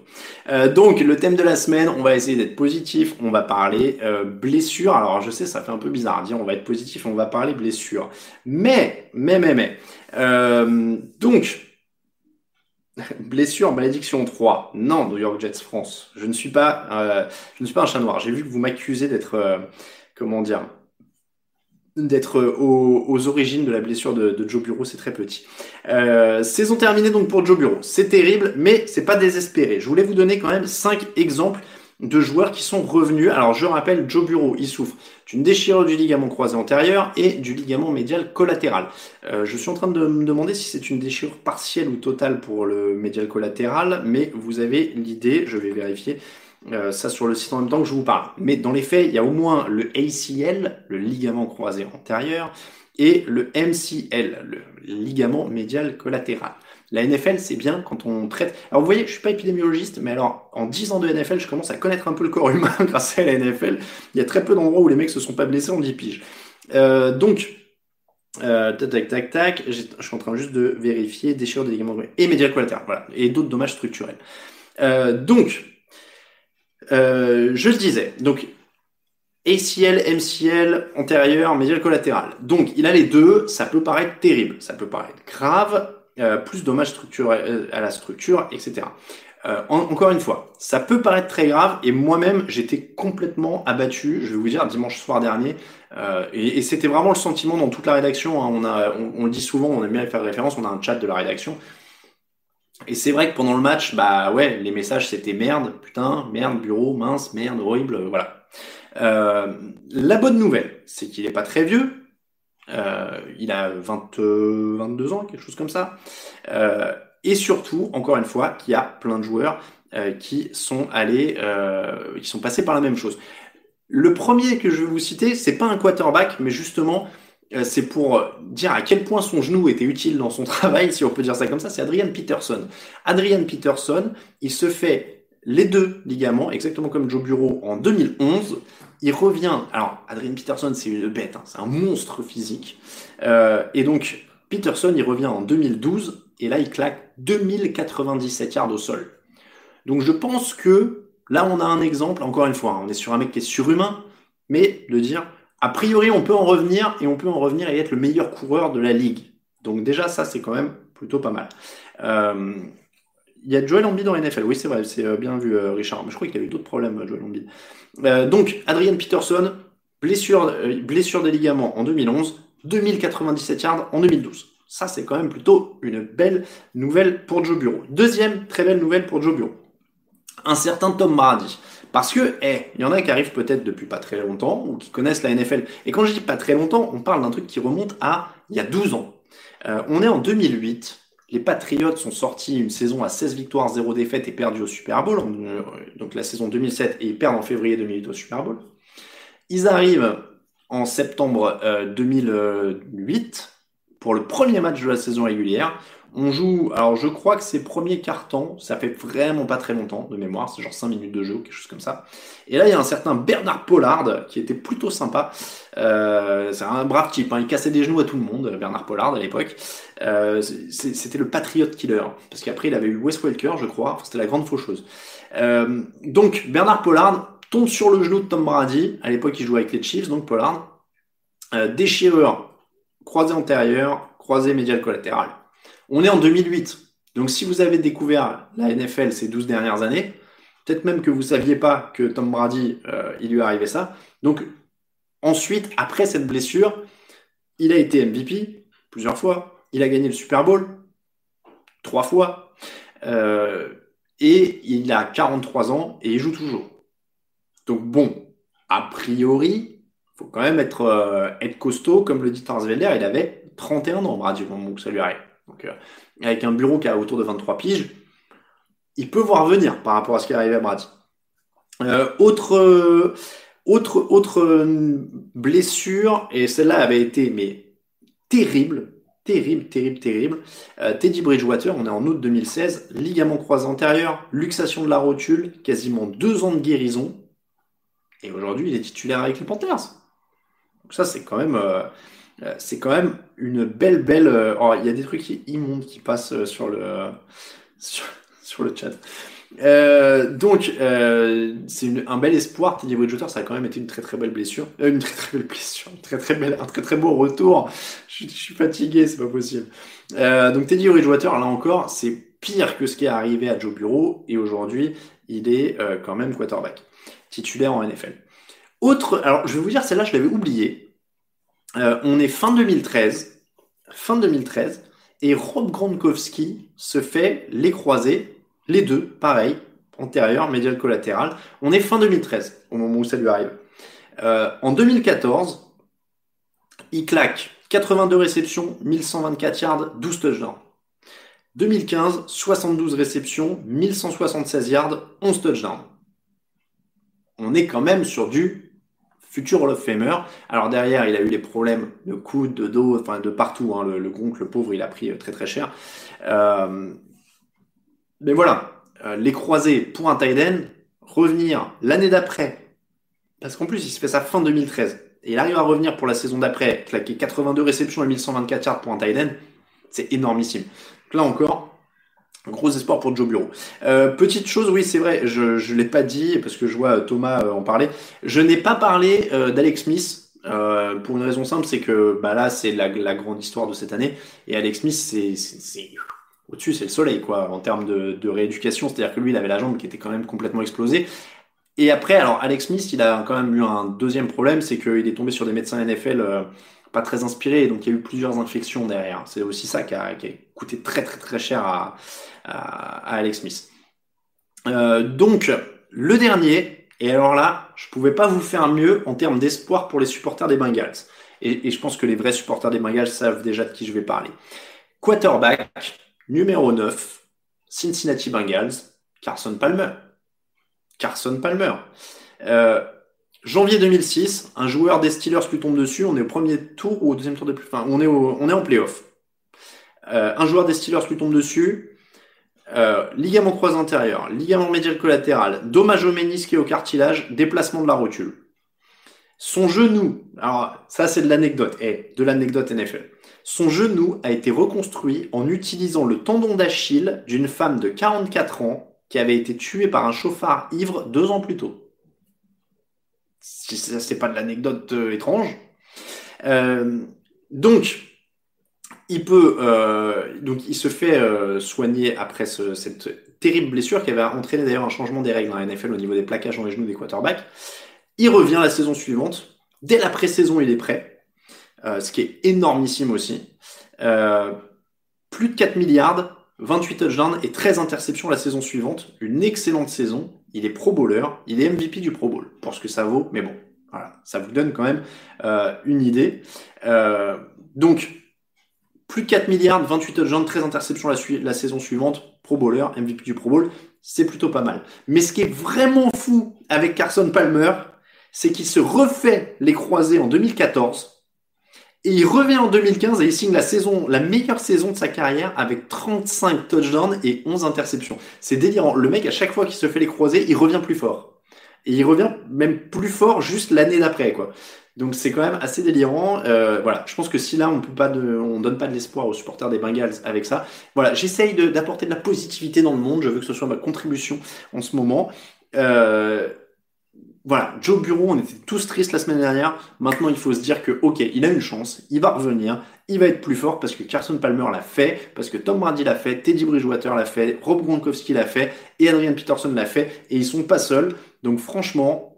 Euh, donc le thème de la semaine, on va essayer d'être positif. On va parler blessure. Alors je sais, ça fait un peu bizarre à dire. On va être positif. On va parler blessure. Mais mais mais mais. Donc Blessure, malédiction 3. Non, New York Jets France. Je ne suis pas, euh, je ne suis pas un chat noir. J'ai vu que vous m'accusez d'être, euh, comment dire, d'être aux, origines de la blessure de, Joe Bureau, c'est très petit. Euh, saison terminée donc pour Joe Bureau. C'est terrible, mais c'est pas désespéré. Je voulais vous donner quand même cinq exemples de joueurs qui sont revenus. Alors je rappelle, Joe Bureau, il souffre d'une déchirure du ligament croisé antérieur et du ligament médial collatéral. Euh, je suis en train de me demander si c'est une déchirure partielle ou totale pour le médial collatéral, mais vous avez l'idée, je vais vérifier. Euh, ça sur le site en même temps que je vous parle. Mais dans les faits, il y a au moins le ACL, le ligament croisé antérieur, et le MCL, le ligament médial collatéral. La NFL, c'est bien quand on traite. Alors vous voyez, je suis pas épidémiologiste, mais alors en 10 ans de NFL, je commence à connaître un peu le corps humain grâce à la NFL. Il y a très peu d'endroits où les mecs se sont pas blessés en 10 piges. Euh, donc, euh, tac, tac, tac, je suis en train juste de vérifier déchirure des ligaments et médial collatéral, voilà, et d'autres dommages structurels. Euh, donc, euh, je le disais, donc ACL, MCL, antérieur, médial collatéral. Donc, il a les deux, ça peut paraître terrible, ça peut paraître grave, euh, plus dommages euh, à la structure, etc. Euh, encore une fois, ça peut paraître très grave et moi-même j'étais complètement abattu. Je vais vous dire dimanche soir dernier et, c'était vraiment le sentiment dans toute la rédaction. Hein. On, le dit souvent, on aime bien faire référence. On a un chat de la rédaction et c'est vrai que pendant le match, bah ouais, les messages c'était merde, putain, merde, bureau, mince, merde, horrible, voilà. La bonne nouvelle, c'est qu'il est pas très vieux. Euh, il a 20, 22 ans, quelque chose comme ça. Euh, et surtout, encore une fois, qu'il y a plein de joueurs euh, qui sont allés, euh, qui sont passés par la même chose. Le premier que je vais vous citer, c'est pas un quarterback, mais justement, euh, c'est pour dire à quel point son genou était utile dans son travail, si on peut dire ça comme ça, c'est Adrian Peterson. Adrian Peterson, il se fait les deux ligaments, exactement comme Joe Bureau en 2011. Il revient, alors Adrian Peterson c'est une bête, hein, c'est un monstre physique. Euh, et donc Peterson il revient en 2012 et là il claque 2097 yards au sol. Donc je pense que là on a un exemple, encore une fois, hein, on est sur un mec qui est surhumain, mais de dire a priori, on peut en revenir et on peut en revenir et être le meilleur coureur de la ligue. Donc déjà, ça, c'est quand même plutôt pas mal. Euh, il y a Joel Embiid dans NFL. Oui, c'est vrai, c'est euh, bien vu, euh, Richard. Mais je crois qu'il y avait d'autres problèmes, Joel Embiid. donc, Adrian Peterson, blessure, des ligaments en 2011, 2097 yards en 2012. Ça, c'est quand même plutôt une belle nouvelle pour Joe Bureau. Deuxième très belle nouvelle pour Joe Bureau. Un certain Tom Brady. Parce que, eh, il y en a qui arrivent peut-être depuis pas très longtemps ou qui connaissent la NFL. Et quand je dis pas très longtemps, on parle d'un truc qui remonte à il y a 12 ans. Euh, on est en 2008. Les Patriots sont sortis une saison à 16 victoires, 0 défaites et perdus au Super Bowl. Euh, donc la saison 2007 et ils perdent en février 2008 au Super Bowl. Ils arrivent en septembre 2008 euh, pour le premier match de la saison régulière. On joue, alors je crois que c'est premier carton, ça fait vraiment pas très longtemps de mémoire, c'est genre 5 minutes de jeu quelque chose comme ça. Et là, il y a un certain Bernard Pollard qui était plutôt sympa. Euh, c'est un brave type, hein. il cassait des genoux à tout le monde, Bernard Pollard à l'époque. Euh, c'était le Patriot Killer, parce qu'après il avait eu Wes Welker, je crois, c'était la grande faucheuse. Euh, donc Bernard Pollard tombe sur le genou de Tom Brady, à l'époque il jouait avec les Chiefs, donc Pollard. Euh, déchirure, croisé antérieur, croisé médial collatéral. On est en 2008. Donc si vous avez découvert la NFL ces 12 dernières années, peut-être même que vous ne saviez pas que Tom Brady, euh, il lui arrivait ça. Donc ensuite, après cette blessure, il a été MVP plusieurs fois. Il a gagné le Super Bowl trois fois. Euh, et il a 43 ans et il joue toujours. Donc bon, a priori, il faut quand même être, euh, être costaud. Comme le dit Tarsvelder, il avait 31 ans, Brady, au moment où ça lui arrive. Donc, euh, avec un bureau qui a autour de 23 piges, il peut voir venir par rapport à ce qui est arrivé à Brady. Euh, autre, autre, autre blessure, et celle-là avait été mais terrible, terrible, terrible, terrible. Euh, Teddy Bridgewater, on est en août 2016, ligament croisé antérieur, luxation de la rotule, quasiment deux ans de guérison. Et aujourd'hui, il est titulaire avec les Panthers. Donc ça, c'est quand même, euh, c'est quand même une belle, belle. Euh, oh, il y a des trucs immondes qui passent euh, sur le, sur, le chat. donc, c'est un bel espoir. Teddy Bridgewater, ça a quand même été une très très belle blessure. une très très belle blessure. très, très belle, un très très beau retour. Je, suis fatigué, c'est pas possible. donc, Teddy Bridgewater, là encore, c'est pire que ce qui est arrivé à Joe Bureau, et aujourd'hui, il est euh, quand même quarterback, titulaire en NFL. Autre, alors je vais vous dire, celle-là, je l'avais oublié. Euh, on est fin 2013, fin 2013, et Rob Gronkowski se fait les croisés, les deux, pareil, antérieur, médial collatéral. On est fin 2013, au moment où ça lui arrive. Euh, en 2014, il claque 82 réceptions, 1124 yards, 12 touchdowns. 2015, 72 réceptions, 1176 yards, 11 touchdowns. On est quand même sur du futur Hall of Famer. Alors derrière, il a eu des problèmes de coude, de dos, enfin de partout. Hein. Le, le le pauvre, il a pris très très cher. Euh, mais voilà, euh, les croisés pour un tight revenir l'année d'après, parce qu'en plus, il se fait sa fin 2013, et il arrive à revenir pour la saison d'après, claquer 82 réceptions et 1124 yards pour un tight c'est énormissime. Donc là encore, gros espoir pour Joe Bureau. Euh, petite chose, oui, c'est vrai, je ne l'ai pas dit, parce que je vois Thomas euh, en parler, je n'ai pas parlé d'Alex Smith, pour une raison simple, c'est que bah là, c'est la, grande histoire de cette année. Et Alex Smith, c'est au-dessus, c'est le soleil, quoi, en termes de, rééducation. C'est-à-dire que lui, il avait la jambe qui était quand même complètement explosée. Et après, alors, Alex Smith, il a quand même eu un deuxième problème, c'est qu'il est tombé sur des médecins NFL euh, pas très inspirés, donc il y a eu plusieurs infections derrière. C'est aussi ça qui a, coûté très, très, très cher à, Alex Smith. Euh, donc, le dernier, et alors là, je pouvais pas vous faire mieux en termes d'espoir pour les supporters des Bengals. Et, je pense que les vrais supporters des Bengals savent déjà de qui je vais parler. Quarterback, Numéro 9, Cincinnati Bengals, Carson Palmer. Carson Palmer. Euh, janvier 2006, un joueur des Steelers lui tombe dessus. On est au premier tour ou au deuxième tour des plus. Enfin, on est, on est en playoff. Euh, un joueur des Steelers lui tombe dessus. Euh, ligament croisé antérieur, ligament médial collatéral, dommage au ménisque et au cartilage, déplacement de la rotule. Son genou, alors ça c'est de l'anecdote, eh, de l'anecdote NFL. Son genou a été reconstruit en utilisant le tendon d'Achille d'une femme de 44 ans qui avait été tuée par un chauffard ivre deux ans plus tôt. Ça, c'est pas de l'anecdote euh, étrange. Euh, donc, il peut, euh, donc il se fait soigner après cette terrible blessure qui avait entraîné d'ailleurs un changement des règles dans la NFL au niveau des plaquages dans les genoux des quarterbacks. Il revient la saison suivante. Dès la pré-saison, il est prêt. Euh, ce qui est énormissime aussi. Euh, plus de 4 milliards, 28 touchdowns et 13 interceptions la saison suivante. Une excellente saison. Il est pro bowler, il est MVP du Pro Bowl, pour ce que ça vaut, mais bon, voilà, ça vous donne quand même euh, une idée. donc, plus de 4 milliards, 28 touchdowns, 13 interceptions la, saison suivante, Pro Bowler, MVP du Pro Bowl, c'est plutôt pas mal. Mais ce qui est vraiment fou avec Carson Palmer, c'est qu'il se refait les croisés en 2014 et il revient en 2015 et il signe la saison, la meilleure saison de sa carrière avec 35 touchdowns et 11 interceptions. C'est délirant. Le mec, à chaque fois qu'il se fait les croisés, il revient plus fort. Et il revient même plus fort juste l'année d'après, quoi. Donc c'est quand même assez délirant. Euh, voilà, je pense que si là on peut pas, de, on donne pas de l'espoir aux supporters des Bengals avec ça. Voilà, j'essaye d'apporter de, la positivité dans le monde. Je veux que ce soit ma contribution en ce moment. Euh, voilà, Joe Bureau, on était tous tristes la semaine dernière. Maintenant, il faut se dire que, ok, il a une chance, il va revenir, il va être plus fort parce que Carson Palmer l'a fait, parce que Tom Brady l'a fait, Teddy Bridgewater l'a fait, Rob Gronkowski l'a fait, et Adrian Peterson l'a fait, et ils sont pas seuls. Donc, franchement,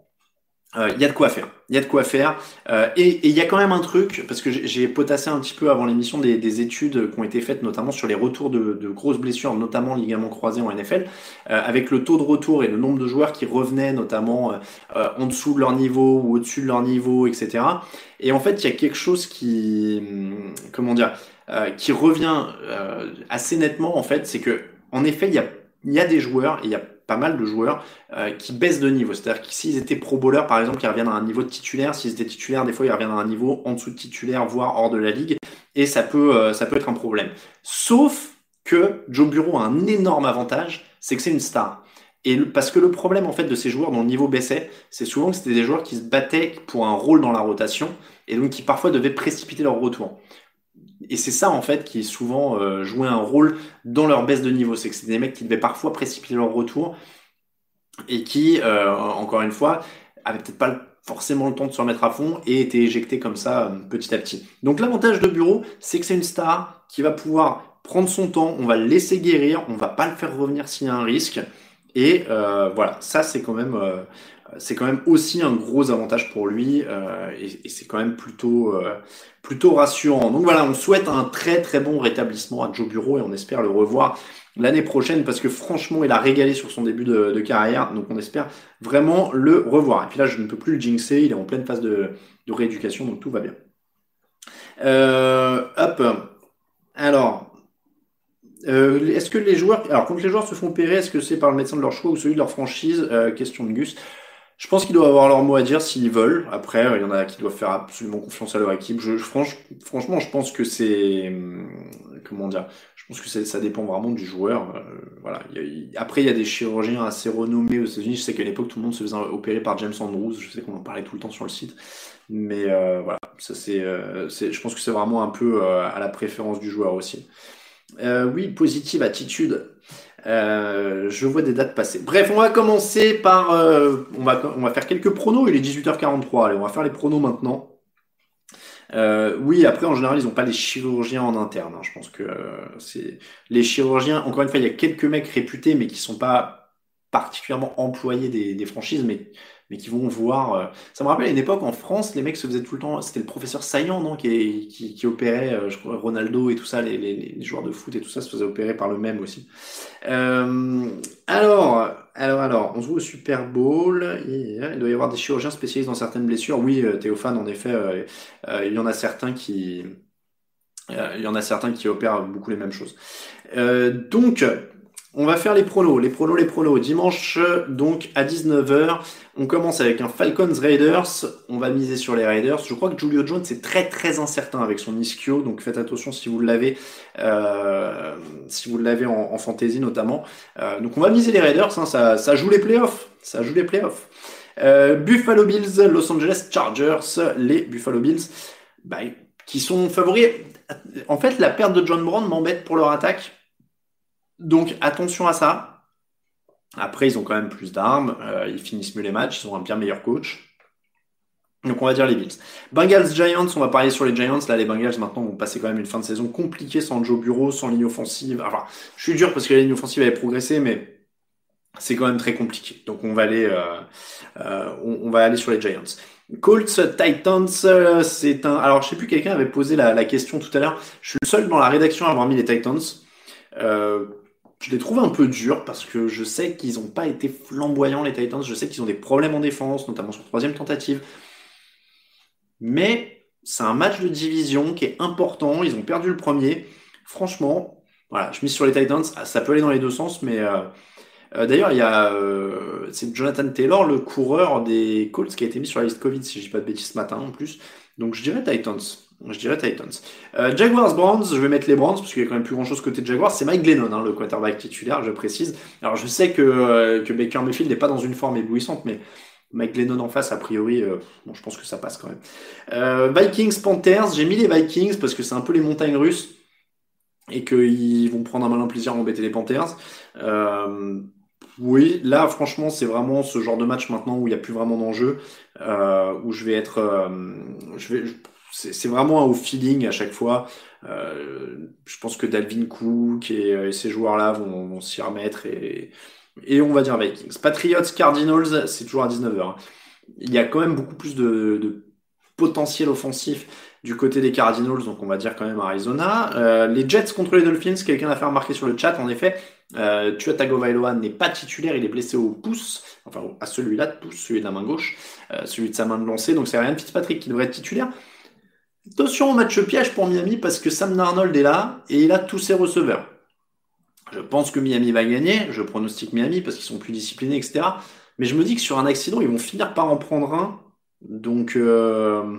il euh, y a de quoi faire. Il y a de quoi faire. Euh, et il y a quand même un truc, parce que j'ai potassé un petit peu avant l'émission des, des, études qui ont été faites, notamment sur les retours de, de grosses blessures, notamment ligaments croisés en NFL, euh, avec le taux de retour et le nombre de joueurs qui revenaient, notamment en dessous de leur niveau ou au-dessus de leur niveau, etc. Et en fait, il y a quelque chose qui, hum, comment dire, qui revient assez nettement, en fait, c'est que, en effet, il y a, y a des joueurs, il y a pas mal de joueurs euh, qui baissent de niveau. C'est-à-dire que s'ils étaient pro bowlers, par exemple, ils reviennent à un niveau de titulaire. S'ils étaient titulaires, des fois, ils reviennent à un niveau en dessous de titulaire, voire hors de la ligue. Et ça peut, euh, ça peut être un problème. Sauf que Joe Bureau a un énorme avantage, c'est que c'est une star. Et parce que le problème en fait de ces joueurs dont le niveau baissait, c'est souvent que c'était des joueurs qui se battaient pour un rôle dans la rotation et donc qui parfois devaient précipiter leur retour. Et c'est ça en fait qui souvent euh, jouait un rôle dans leur baisse de niveau, c'est que c'est des mecs qui devaient parfois précipiter leur retour et qui, euh, encore une fois, avaient peut-être pas forcément le temps de se remettre à fond et étaient éjectés comme ça euh, petit à petit. Donc l'avantage de Bureau, c'est que c'est une star qui va pouvoir prendre son temps, on va le laisser guérir, on va pas le faire revenir s'il y a un risque. Et euh, voilà, ça c'est quand même c'est quand même aussi un gros avantage pour lui euh, et, c'est quand même plutôt euh, plutôt rassurant. Donc voilà, on souhaite un très très bon rétablissement à Joe Bureau et on espère le revoir l'année prochaine parce que franchement il a régalé sur son début de, carrière donc on espère vraiment le revoir. Et puis là je ne peux plus le jinxer, il est en pleine phase de, rééducation donc tout va bien. Euh, hop, alors est-ce que les joueurs, alors quand les joueurs se font opérer, est-ce que c'est par le médecin de leur choix ou celui de leur franchise? Question de Gus. Je pense qu'ils doivent avoir leur mot à dire s'ils veulent. Après, il y en a qui doivent faire absolument confiance à leur équipe. Je, franchement, je pense que c'est hum, comment dire Je pense que ça dépend vraiment du joueur. Euh, voilà. Après, il y a des chirurgiens assez renommés aux États-Unis. Je sais qu'à l'époque, tout le monde se faisait opérer par James Andrews. Je sais qu'on en parlait tout le temps sur le site. Mais euh, voilà, ça c'est, euh, je pense que c'est vraiment un peu euh, à la préférence du joueur aussi. Euh, oui, positive attitude. Euh, je vois des dates passées. Bref, on va commencer par. Euh, on, va, on va faire quelques pronos. Il est 18h43. Allez, on va faire les pronos maintenant. Euh, oui, après, en général, ils n'ont pas les chirurgiens en interne. Hein. Je pense que c'est les chirurgiens. Encore une fois, il y a quelques mecs réputés, mais qui sont pas particulièrement employés des, des franchises, mais mais qui vont voir. Euh, ça me rappelle une époque en France, les mecs se faisaient tout le temps. C'était le professeur Saillant, non, qui, qui, opérait, euh, je crois, Ronaldo et tout ça, les, joueurs de foot et tout ça se faisaient opérer par le même aussi. Euh, alors, alors, alors, on voit au Super Bowl. Il doit y avoir des chirurgiens spécialisés dans certaines blessures. Oui, Théophane, en effet, il y en a certains qui. il y en a certains qui opèrent beaucoup les mêmes choses. donc, on va faire les pronos, les pronos, les pronos. Dimanche, donc, à 19h, on commence avec un Falcons Raiders. On va miser sur les Raiders. Je crois que Julio Jones est très, très incertain avec son ischio. Donc, faites attention si vous l'avez, euh, si vous l'avez en, fantasy notamment. Euh, donc, on va miser les Raiders. Hein, ça, ça joue les playoffs. Ça joue les playoffs. Euh, Buffalo Bills, Los Angeles Chargers. Les Buffalo Bills, bah, qui sont favoris. En fait, la perte de John Brown m'embête pour leur attaque donc attention à ça. Après, ils ont quand même plus d'armes, euh, ils finissent mieux les matchs, ils ont un bien meilleur coach. Donc on va dire les Bills. Bengals Giants, on va parler sur les Giants. Là, les Bengals maintenant vont passer quand même une fin de saison compliquée sans Joe Bureau, sans ligne offensive. Enfin, je suis dur parce que la ligne offensive avait progressé, mais c'est quand même très compliqué. Donc on va aller, euh, euh, on, sur les Giants. Colts Titans, c'est un. Alors je sais plus, quelqu'un avait posé la, la, question tout à l'heure. Je suis le seul dans la rédaction à avoir mis les Titans. Je les trouve un peu durs parce que je sais qu'ils n'ont pas été flamboyants les Titans. Je sais qu'ils ont des problèmes en défense, notamment sur troisième tentative. Mais c'est un match de division qui est important. Ils ont perdu le premier. Franchement, voilà, je mise sur les Titans. Ah, ça peut aller dans les deux sens, mais euh, euh, d'ailleurs, il euh, c'est Jonathan Taylor, le coureur des Colts, qui a été mis sur la liste Covid, si je dis pas de bêtises ce matin en plus. Donc je dirais Titans. Je dirais Titans. Euh, Jaguars Browns, je vais mettre les Browns parce qu'il y a quand même plus grand chose côté Jaguars. C'est Mike Glennon, hein, le quarterback titulaire, je précise. Alors je sais que, euh, que Baker Mayfield n'est pas dans une forme éblouissante, mais Mike Glennon en face, a priori, euh, bon, je pense que ça passe quand même. Vikings Panthers, j'ai mis les Vikings parce que c'est un peu les montagnes russes et qu'ils vont prendre un malin plaisir à embêter les Panthers. Oui, là, franchement, c'est vraiment ce genre de match maintenant où il n'y a plus vraiment d'enjeu, où je vais être, je vais, c'est vraiment au feeling à chaque fois. Euh, je pense que Dalvin Cook et, et ces joueurs-là vont, vont s'y remettre et, et on va dire Vikings. Patriots, Cardinals, c'est toujours à 19h. Il y a quand même beaucoup plus de, de potentiel offensif du côté des Cardinals, donc on va dire quand même Arizona. Euh, les Jets contre les Dolphins, quelqu'un a fait remarquer sur le chat, en effet, euh, Tua Tagovailoa n'est pas titulaire, il est blessé au pouce, enfin à celui-là de pouce, celui de la main gauche, euh, celui de sa main de lancer, donc c'est Ryan Fitzpatrick qui devrait être titulaire. Attention au match piège pour Miami parce que Sam Darnold est là et il a tous ses receveurs. Je pense que Miami va gagner, je pronostique Miami parce qu'ils sont plus disciplinés, etc. Mais je me dis que sur un accident, ils vont finir par en prendre un. Donc, euh,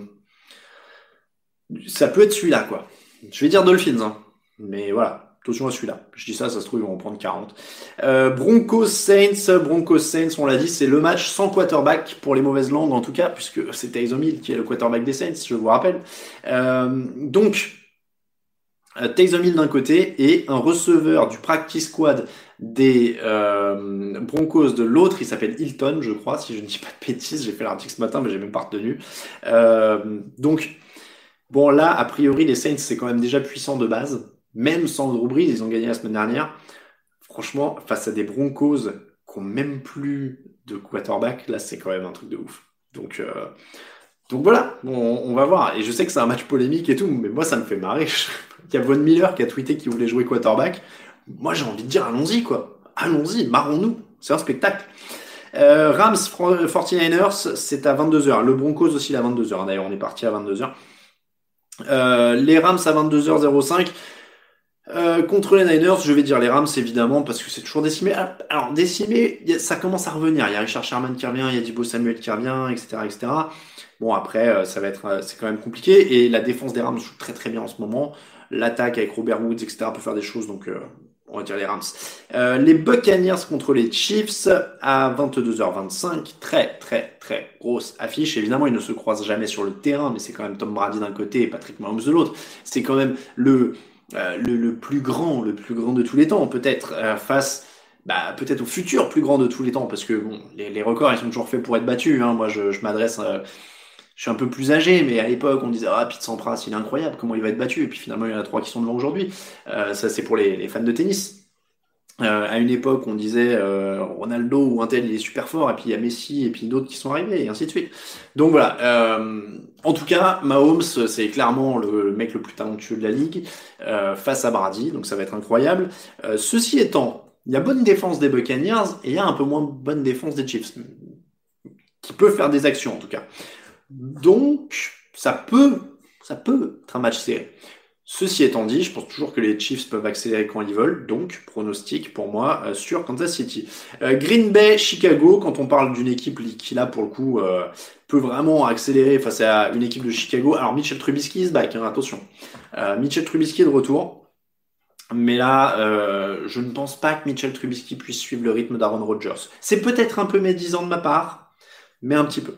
ça peut être celui-là, quoi. Je vais dire Dolphins, hein. mais voilà. Attention à celui-là. Je dis ça, ça se trouve, ils vont en prendre 40. Euh, Broncos Saints, Broncos Saints, on l'a dit, c'est le match sans quarterback pour les mauvaises langues en tout cas, puisque c'est Taysom qui est le quarterback des Saints, je vous rappelle. Euh, donc, euh, Taysom d'un côté et un receveur du practice squad des euh, Broncos de l'autre, il s'appelle Hilton, je crois, si je ne dis pas de bêtises, j'ai fait l'article ce matin, mais j'ai même pas retenu. Donc, bon là, a priori, les Saints, c'est quand même déjà puissant de base. Même sans Drew Brees, ils ont gagné la semaine dernière. Franchement, face à des Broncos qui n'ont même plus de quarterback, là, c'est quand même un truc de ouf. Donc, euh, donc voilà, on, va voir. Et je sais que c'est un match polémique et tout, mais moi, ça me fait marrer. Il y a Von Miller qui a tweeté qu'il voulait jouer quarterback. Moi, j'ai envie de dire, allons-y, quoi. Allons-y, marrons-nous. C'est un spectacle. Euh, Rams 49ers, c'est à 22h. Le Broncos aussi à 22h. D'ailleurs, on est parti à 22h. Euh, les Rams à 22h05. Euh, contre les Niners, je vais dire les Rams évidemment parce que c'est toujours décimé. Ah, alors décimé, ça commence à revenir. Il y a Richard Sherman qui revient, il y a Dibo Samuel qui revient, etc., etc. Bon après, ça va être, c'est quand même compliqué et la défense des Rams joue très très bien en ce moment. L'attaque avec Robert Woods, etc. peut faire des choses donc on va dire les Rams. Euh, les Buccaneers contre les Chiefs à 22h25. Très, très, très grosse affiche. Évidemment, ils ne se croisent jamais sur le terrain, mais c'est quand même Tom Brady d'un côté et Patrick Mahomes de l'autre. C'est quand même le, euh, le, plus grand, le plus grand de tous les temps, peut-être, euh, face bah, peut-être au futur plus grand de tous les temps, parce que bon, les, records, ils sont toujours faits pour être battus. Hein. Moi, je, m'adresse je suis un peu plus âgé, mais à l'époque, on disait Ah, Pete Sampras, il est incroyable, comment il va être battu? Et puis finalement, il y en a trois qui sont devant aujourd'hui. Euh, ça, c'est pour les, fans de tennis. Euh, à une époque, on disait euh, Ronaldo ou un tel, il est super fort, et puis il y a Messi, et puis d'autres qui sont arrivés, et ainsi de suite. Donc voilà. en tout cas, Mahomes, c'est clairement le mec le plus talentueux de la ligue face à Brady, donc ça va être incroyable. ceci étant, il y a bonne défense des Buccaneers et il y a un peu moins bonne défense des Chiefs, qui peut faire des actions en tout cas. Donc, ça peut, ça peut être un match serré. Ceci étant dit, je pense toujours que les Chiefs peuvent accélérer quand ils veulent, donc pronostic pour moi euh, sur Kansas City. Euh, Green Bay, Chicago, quand on parle d'une équipe qui là pour le coup euh, peut vraiment accélérer face à une équipe de Chicago. Alors Mitchell Trubisky is back, hein, attention. Mitchell Trubisky est de retour. Mais là, je ne pense pas que Mitchell Trubisky puisse suivre le rythme d'Aaron Rodgers. C'est peut-être un peu médisant de ma part, mais un petit peu.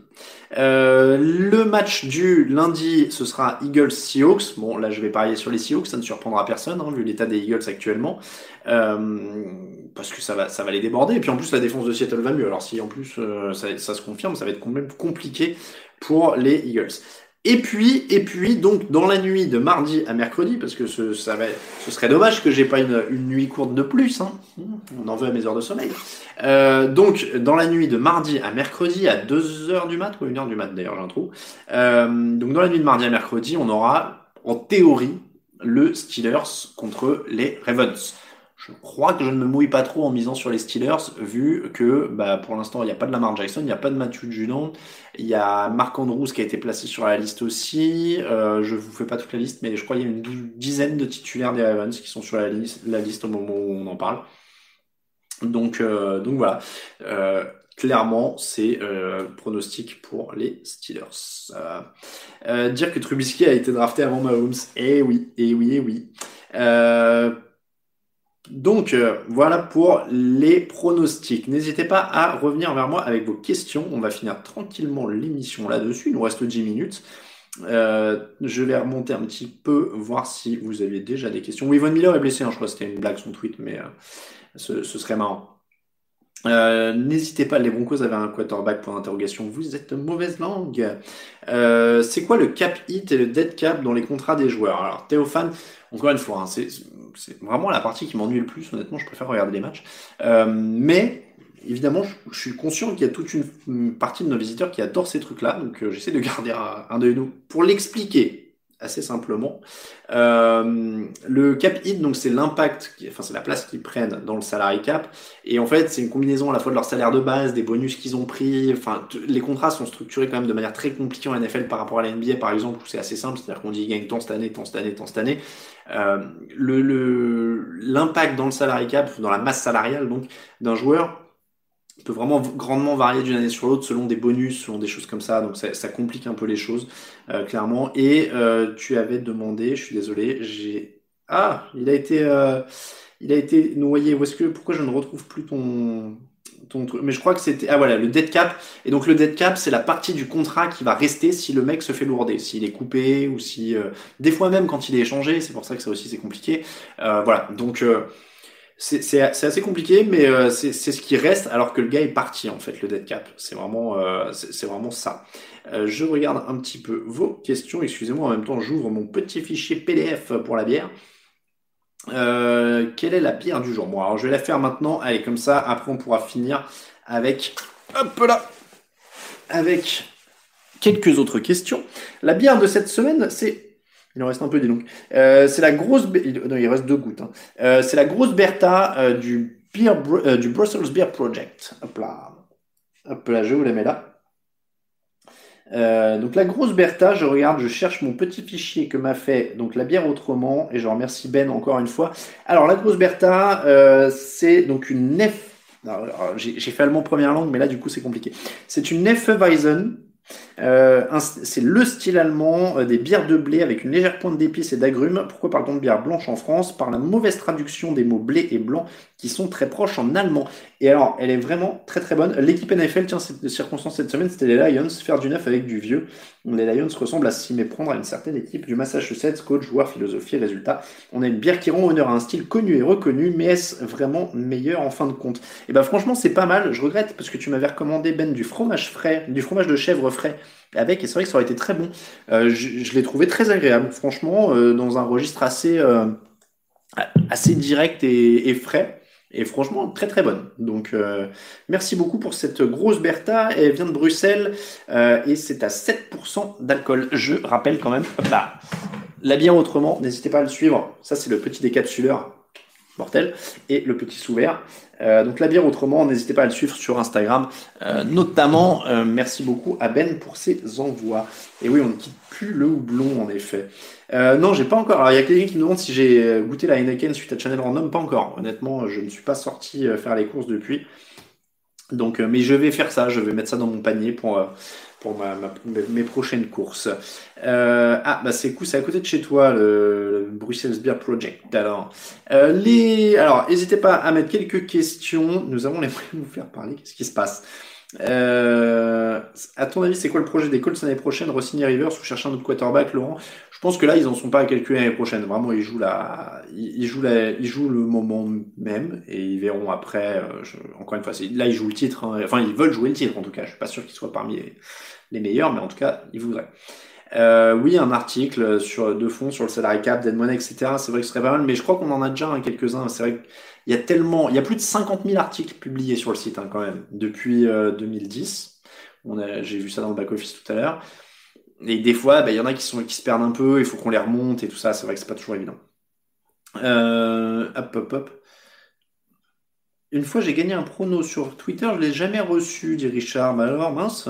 Euh, le match du lundi, ce sera Eagles-Seahawks. Bon, là, je vais parier sur les Seahawks, ça ne surprendra personne, hein, vu l'état des Eagles actuellement. Euh, parce que ça va, ça va les déborder. Et puis en plus, la défense de Seattle va mieux. Alors si en plus euh, ça, ça, se confirme, ça va être quand même compliqué pour les Eagles. Et puis, et puis, donc, dans la nuit de mardi à mercredi, parce que ce, ça serait dommage que j'ai pas une, une, nuit courte de plus, hein. on en veut à mes heures de sommeil. Euh, donc, dans la nuit de mardi à mercredi, à 2h du mat, ou 1h du mat d'ailleurs, j'ai un trou. Euh, donc, dans la nuit de mardi à mercredi, on aura, en théorie, le Steelers contre les Ravens. Je crois que je ne me mouille pas trop en misant sur les Steelers, vu que bah, pour l'instant, il n'y a pas de Lamar Jackson, il n'y a pas de Matthew Judon, il y a Marc Andrews qui a été placé sur la liste aussi. Euh, je ne vous fais pas toute la liste, mais je crois qu'il y a une dizaine de titulaires des Ravens qui sont sur la liste, la liste au moment où on en parle. Donc, euh, donc voilà. Euh, clairement, c'est pronostic pour les Steelers. dire que Trubisky a été drafté avant Mahomes, eh oui, eh oui, eh oui. Donc euh, voilà pour les pronostics. N'hésitez pas à revenir vers moi avec vos questions. On va finir tranquillement l'émission là-dessus. Il nous reste 10 minutes. Euh, je vais remonter un petit peu, voir si vous aviez déjà des questions. Oui, Von Miller est blessé, hein, je crois que c'était une blague son tweet, mais euh, ce, serait marrant. N'hésitez pas, les Broncos avaient un quarterback pour interrogation. Vous êtes mauvaise langue. c'est quoi le cap hit et le dead cap dans les contrats des joueurs? Alors, Théophane, encore une fois, hein, c'est vraiment la partie qui m'ennuie le plus, honnêtement, je préfère regarder les matchs. Euh, mais évidemment, je, suis conscient qu'il y a toute une, partie de nos visiteurs qui adorent ces trucs-là, donc euh, j'essaie de garder un, un de nous pour l'expliquer assez simplement. Euh, le cap hit, donc c'est l'impact, enfin c'est la place qu'ils prennent dans le salary cap, et en fait c'est une combinaison à la fois de leur salaire de base, des bonus qu'ils ont pris, enfin les contrats sont structurés quand même de manière très compliquée en NFL par rapport à la NBA par exemple, où c'est assez simple, c'est-à-dire qu'on dit gagne tant cette année, tant cette année, tant cette année. Euh, l'impact dans le salary cap, dans la masse salariale donc d'un joueur, peut vraiment grandement varier d'une année sur l'autre selon des bonus, selon des choses comme ça. Donc ça, complique un peu les choses, euh, clairement. Et euh, tu avais demandé, je suis désolé, j'ai ah, il a été, il a été noyé. Pourquoi je ne retrouve plus ton ton Mais je crois que c'était ah voilà le dead cap. Et donc le dead cap, c'est la partie du contrat qui va rester si le mec se fait lourder, s'il est coupé ou si des fois même quand il est échangé. C'est pour ça que ça aussi c'est compliqué. voilà. Donc c'est assez compliqué, mais euh, c'est ce qui reste alors que le gars est parti en fait, le dead cap. C'est vraiment, euh, c'est vraiment ça. Euh, je regarde un petit peu vos questions. Excusez-moi, en même temps, j'ouvre mon petit fichier PDF pour la bière. Euh, quelle est la bière du jour? Bon, alors je vais la faire maintenant. Allez, comme ça, après on pourra finir avec. Hop là Avec quelques autres questions. La bière de cette semaine, c'est. Il en reste un peu, dis donc. Euh, c'est la grosse. Non, il reste deux gouttes. Hein. Euh, c'est la grosse Bertha du, beer du Brussels Beer Project. Hop là. Hop là, je vous la mets là. Euh, donc la grosse Bertha, je regarde, je cherche mon petit fichier que m'a fait donc la bière autrement et je remercie Ben encore une fois. Alors la grosse Bertha, euh, c'est donc une Nef. J'ai fait allemand première langue, mais là du coup c'est compliqué. C'est une Weizen euh, c'est le style allemand euh, des bières de blé avec une légère pointe d'épices et d'agrumes. Pourquoi parle-t-on de bière blanche en France? Par la mauvaise traduction des mots blé et blanc qui sont très proches en allemand. Et alors, elle est vraiment très très bonne. L'équipe NFL, tiens, cette circonstance cette semaine, c'était les Lions, faire du neuf avec du vieux. Les Lions ressemblent à s'y méprendre à une certaine équipe du Massachusetts, coach, joueur, philosophie, résultat. On a une bière qui rend honneur à un style connu et reconnu, mais est-ce vraiment meilleur en fin de compte? Et eh ben franchement, c'est pas mal. Je regrette parce que tu m'avais recommandé Ben du fromage frais, du fromage de chèvre frais avec, et c'est vrai que ça aurait été très bon. Euh, je, l'ai trouvé très agréable, franchement, euh, dans un registre assez, euh, assez direct et, frais. Et franchement, très très bonne. Donc, merci beaucoup pour cette grosse Bertha. Elle vient de Bruxelles et c'est à 7% d'alcool. Je rappelle quand même, bah, la bière autrement, n'hésitez pas à le suivre. Ça, c'est le petit décapsuleur mortel et le petit sous euh, donc la bière autrement, n'hésitez pas à le suivre sur Instagram, euh, notamment. Euh, merci beaucoup à Ben pour ses envois. Et oui, on ne quitte plus le houblon en effet. non, j'ai pas encore. Alors il y a quelqu'un qui me demande si j'ai goûté la Heineken suite à Channel Random. Pas encore. Honnêtement, je ne suis pas sorti faire les courses depuis. Donc, mais je vais faire ça. Je vais mettre ça dans mon panier pour pour mes prochaines courses. Euh, ah, bah c'est cool, c'est à côté de chez toi, le, Bruxelles Beer Project. Alors, euh, alors, n'hésitez pas à mettre quelques questions. Nous avons les de vous faire parler. Qu'est-ce qui se passe? Euh, À ton avis, c'est quoi le projet des Colts l'année prochaine? Rossini Rivers ou chercher un autre quarterback, Laurent? Je pense que là, ils en sont pas à calculer l'année prochaine. Vraiment, ils jouent la, ils jouent ils jouent le moment même et ils verront après. encore une fois, là, ils jouent le titre. Hein. Enfin, ils veulent jouer le titre en tout cas. Je suis pas sûr qu'ils soient parmi les les meilleurs, mais en tout cas, ils voudraient. Euh, oui, un article sur de fond sur le salary cap, dead money, etc. C'est vrai que ce serait pas mal, mais je crois qu'on en a déjà quelques-uns. C'est vrai qu'il y a tellement, il y a plus de 50 000 articles publiés sur le site hein, quand même depuis 2010. Euh, j'ai vu ça dans le back office tout à l'heure. Et des fois, bah, il y en a qui sont qui se perdent un peu. Il faut qu'on les remonte et tout ça. C'est vrai que c'est pas toujours évident. Euh, hop, hop, hop. Une fois, j'ai gagné un prono sur Twitter. Je l'ai jamais reçu, dit Richard. Mais alors, mince.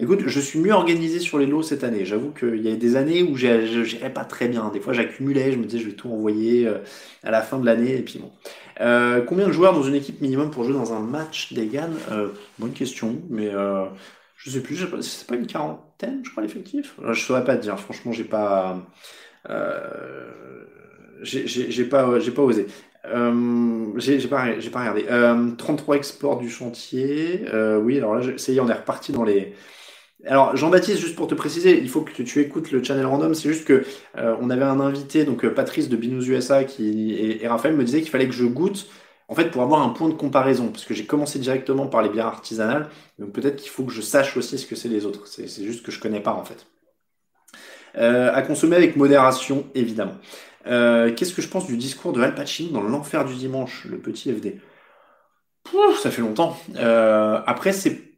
Écoute, je suis mieux organisé sur les lots cette année. J'avoue qu'il y a des années où j'irais pas très bien. Des fois, j'accumulais, je me disais, je vais tout envoyer euh, à la fin de l'année, et puis bon. Euh, combien de joueurs dans une équipe minimum pour jouer dans un match des euh, Bonne question, mais euh, je sais plus, c'est pas une quarantaine, je crois, l'effectif? Je saurais pas te dire, franchement, j'ai pas. j'ai pas, j'ai pas osé. j'ai pas, pas regardé. 33 exports du chantier. oui, alors là, ça y est, on est reparti dans les alors Jean-Baptiste, juste pour te préciser, il faut que tu, écoutes le channel random. C'est juste que euh, on avait un invité, donc euh, Patrice de Binous USA, qui et, Raphaël me disaient qu'il fallait que je goûte, en fait, pour avoir un point de comparaison, parce que j'ai commencé directement par les bières artisanales, donc peut-être qu'il faut que je sache aussi ce que c'est les autres. C'est juste que je connais pas en fait. Euh, à consommer avec modération, évidemment. Qu'est-ce que je pense du discours de Al Pacino dans l'enfer du dimanche, le petit FD Pouf, Ça fait longtemps. après, c'est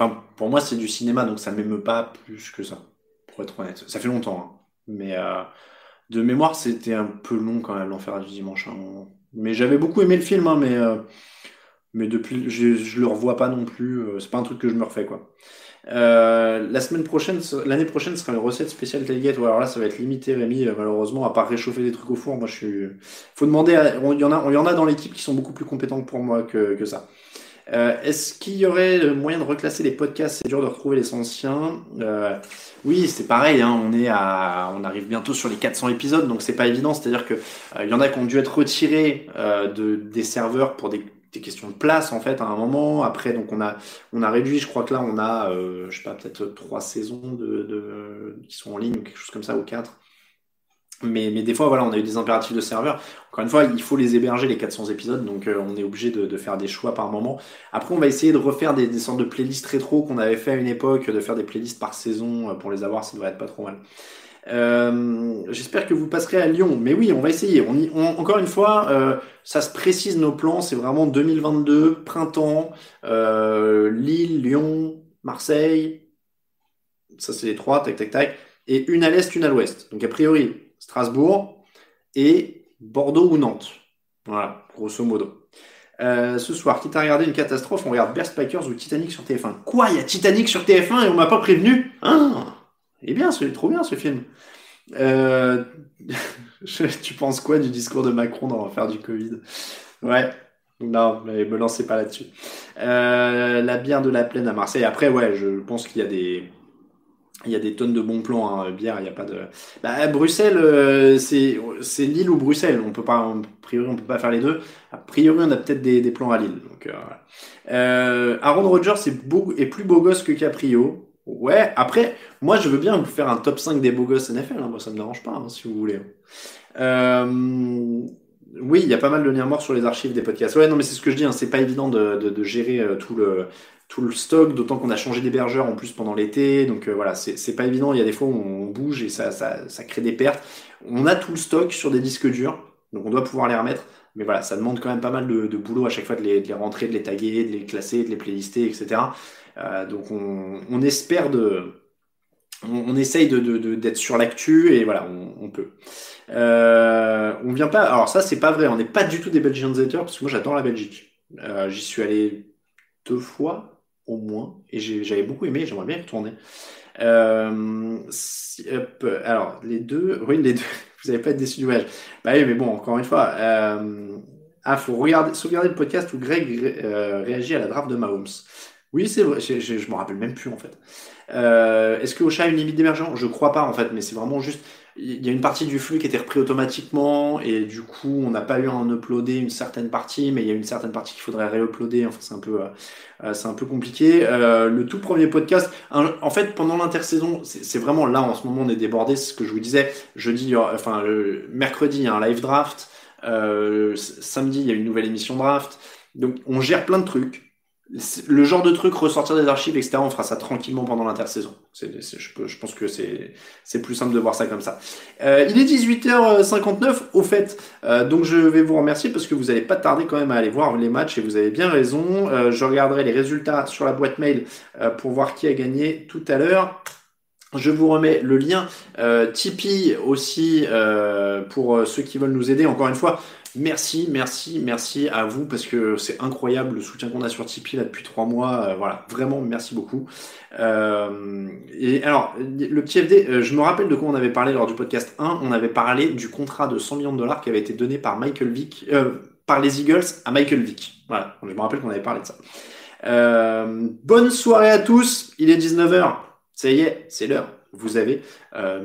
Enfin, pour moi, c'est du cinéma, donc ça ne m'émeut pas plus que ça, pour être honnête. Ça fait longtemps, hein. mais euh, de mémoire, c'était un peu long quand même, l'enfer du dimanche. Mais j'avais beaucoup aimé le film, hein, mais, euh, mais depuis, je, je le revois pas non plus. Euh, c'est pas un truc que je me refais, quoi. la semaine prochaine, l'année prochaine sera le recette spéciale Tailgate. alors là, ça va être limité, Rémi, malheureusement, à part réchauffer des trucs au four. Moi, je suis. Faut demander. Y en a, y en a dans l'équipe qui sont beaucoup plus compétents pour moi que, que ça. Euh, est-ce qu'il y aurait moyen de reclasser les podcasts? C'est dur de retrouver les anciens. Euh, oui, c'est pareil. Hein, on est à, on arrive bientôt sur les 400 épisodes, donc c'est pas évident. C'est-à-dire que euh, il y en a qui ont dû être retirés de des serveurs pour des, questions de place en fait à un moment. Après, donc on a on a réduit. Je crois que là on a, je sais pas, peut-être trois saisons de, de, qui sont en ligne ou quelque chose comme ça ou quatre. Mais, mais, des fois, voilà, on a eu des impératifs de serveur. Encore une fois, il faut les héberger, les 400 épisodes, donc euh, on est obligé de, de, faire des choix par moment. Après, on va essayer de refaire des, des sortes de playlists rétro qu'on avait fait à une époque, de faire des playlists par saison euh, pour les avoir, ça devrait être pas trop mal. J'espère que vous passerez à Lyon. Mais oui, on va essayer. On, encore une fois, ça se précise nos plans. C'est vraiment 2022, printemps, Lille, Lyon, Marseille. Ça, c'est les trois, tac, tac, tac. Et une à l'est, une à l'ouest. Donc, a priori, Strasbourg et Bordeaux ou Nantes. Voilà, grosso modo. Euh, ce soir, quitte à regarder une catastrophe, on regarde Bear Spikers ou Titanic sur TF1. Quoi Il y a Titanic sur TF1 et on m'a pas prévenu? Hein? Eh bien, c'est trop bien ce film. Euh, tu penses quoi du discours de Macron dans l'affaire du Covid? Ouais, non, mais me lancez pas là-dessus. Euh, la bière de la plaine à Marseille. Après, ouais, je pense qu'il y a des il y a des tonnes de bons plans, hein. bière, il n'y a pas de. Bah, Bruxelles, euh, c'est Lille ou Bruxelles. On peut pas, a priori, on peut pas faire les deux. A priori, on a peut-être des, des plans à Lille. Donc, euh, euh, Aaron Rodgers est, beau, est plus beau gosse que Caprio. Ouais. Après, moi, je veux bien vous faire un top 5 des beaux gosses NFL. Hein. Moi, ça me dérange pas, hein, si vous voulez. Euh, oui, il y a pas mal de liens morts sur les archives des podcasts. Ouais, non, mais c'est ce que je dis. Hein, c'est pas évident de, de, gérer tout le tout le stock, d'autant qu'on a changé d'hébergeur en plus pendant l'été. Donc euh, voilà, c'est pas évident. Il y a des fois où on bouge et ça, ça, crée des pertes. On a tout le stock sur des disques durs, donc on doit pouvoir les remettre. Mais voilà, ça demande quand même pas mal de, boulot à chaque fois de les, rentrer, de les taguer, de les classer, de les playlister, etc. Euh, donc on, espère de. On, essaye d'être de, de, sur l'actu et voilà, on, peut. Euh, on vient pas. Alors ça, c'est pas vrai. On n'est pas du tout des Belgian Haters parce que moi j'adore la Belgique. Euh, J'y suis allé deux fois au moins, et j'avais beaucoup aimé, j'aimerais bien y retourner. Euh, alors, les deux, oui, les deux, vous n'allez pas être déçu du voyage. Bah oui, mais bon, encore une fois, euh, ah, faut regarder, sauvegarder le podcast où Greg euh, réagit à la draft de Mahomes. Oui, c'est vrai, je, je, je me rappelle même plus en fait. Euh, Est-ce que Ocha a une limite d'émergence Je crois pas en fait, mais c'est vraiment juste il y a une partie du flux qui était repris automatiquement et du coup on n'a pas eu à en uploader une certaine partie mais il y a une certaine partie qu'il faudrait réuploader. Enfin c'est un peu euh, euh c'est un peu compliqué. Euh, le tout premier podcast en fait pendant l'intersaison c'est vraiment là en ce moment on est débordé. C'est ce que je vous disais. Jeudi enfin le mercredi il y a un live draft. Samedi il y a une nouvelle émission draft. Donc on gère plein de trucs le genre de truc, ressortir des archives, etc., on fera ça tranquillement pendant l'intersaison. Je, je, pense que c'est plus simple de voir ça comme ça. Euh, il est 18h59 au fait, euh, donc je vais vous remercier parce que vous n'allez pas tarder quand même à aller voir les matchs et vous avez bien raison. Euh, je regarderai les résultats sur la boîte mail pour voir qui a gagné tout à l'heure. Je vous remets le lien Tipeee aussi pour ceux qui veulent nous aider. Encore une fois, Merci, merci, merci à vous parce que c'est incroyable le soutien qu'on a sur Tipeee là depuis trois mois. Euh, voilà, vraiment merci beaucoup. Euh, et alors, le petit FD, euh, je me rappelle de quoi on avait parlé lors du podcast 1. On avait parlé du contrat de 100 millions de dollars qui avait été donné par Michael Vick, par les Eagles à Michael Vick. Voilà, je me rappelle qu'on avait parlé de ça. Bonne soirée à tous. Il est 19h. Ça y est, c'est l'heure. Vous avez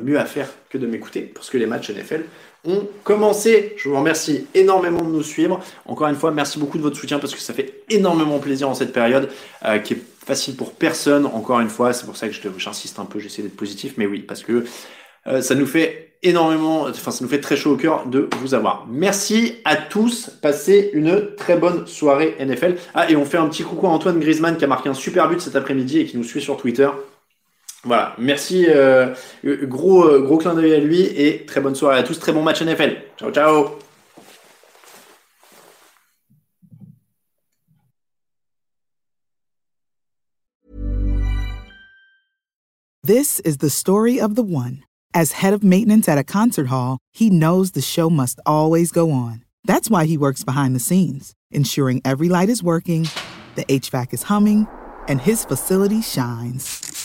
mieux à faire que de m'écouter parce que les matchs NFL ont commencé. Je vous remercie énormément de nous suivre. Encore une fois, merci beaucoup de votre soutien parce que ça fait énormément plaisir en cette période euh, qui est facile pour personne. Encore une fois, c'est pour ça que j'insiste un peu, j'essaie d'être positif, mais oui, parce que euh, ça nous fait énormément, enfin ça nous fait très chaud au cœur de vous avoir. Merci à tous, passez une très bonne soirée NFL. Ah et on fait un petit coucou à Antoine Griezmann qui a marqué un super but cet après-midi et qui nous suit sur Twitter. Voilà, merci, euh, gros, euh, gros clin d'œil à lui et très bonne soirée à tous, très bon match NFL. Ciao, ciao. This is the story of the one. As head of maintenance at a concert hall, he knows the show must always go on. That's why he works behind the scenes, ensuring every light is working, the HVAC is humming, and his facility shines.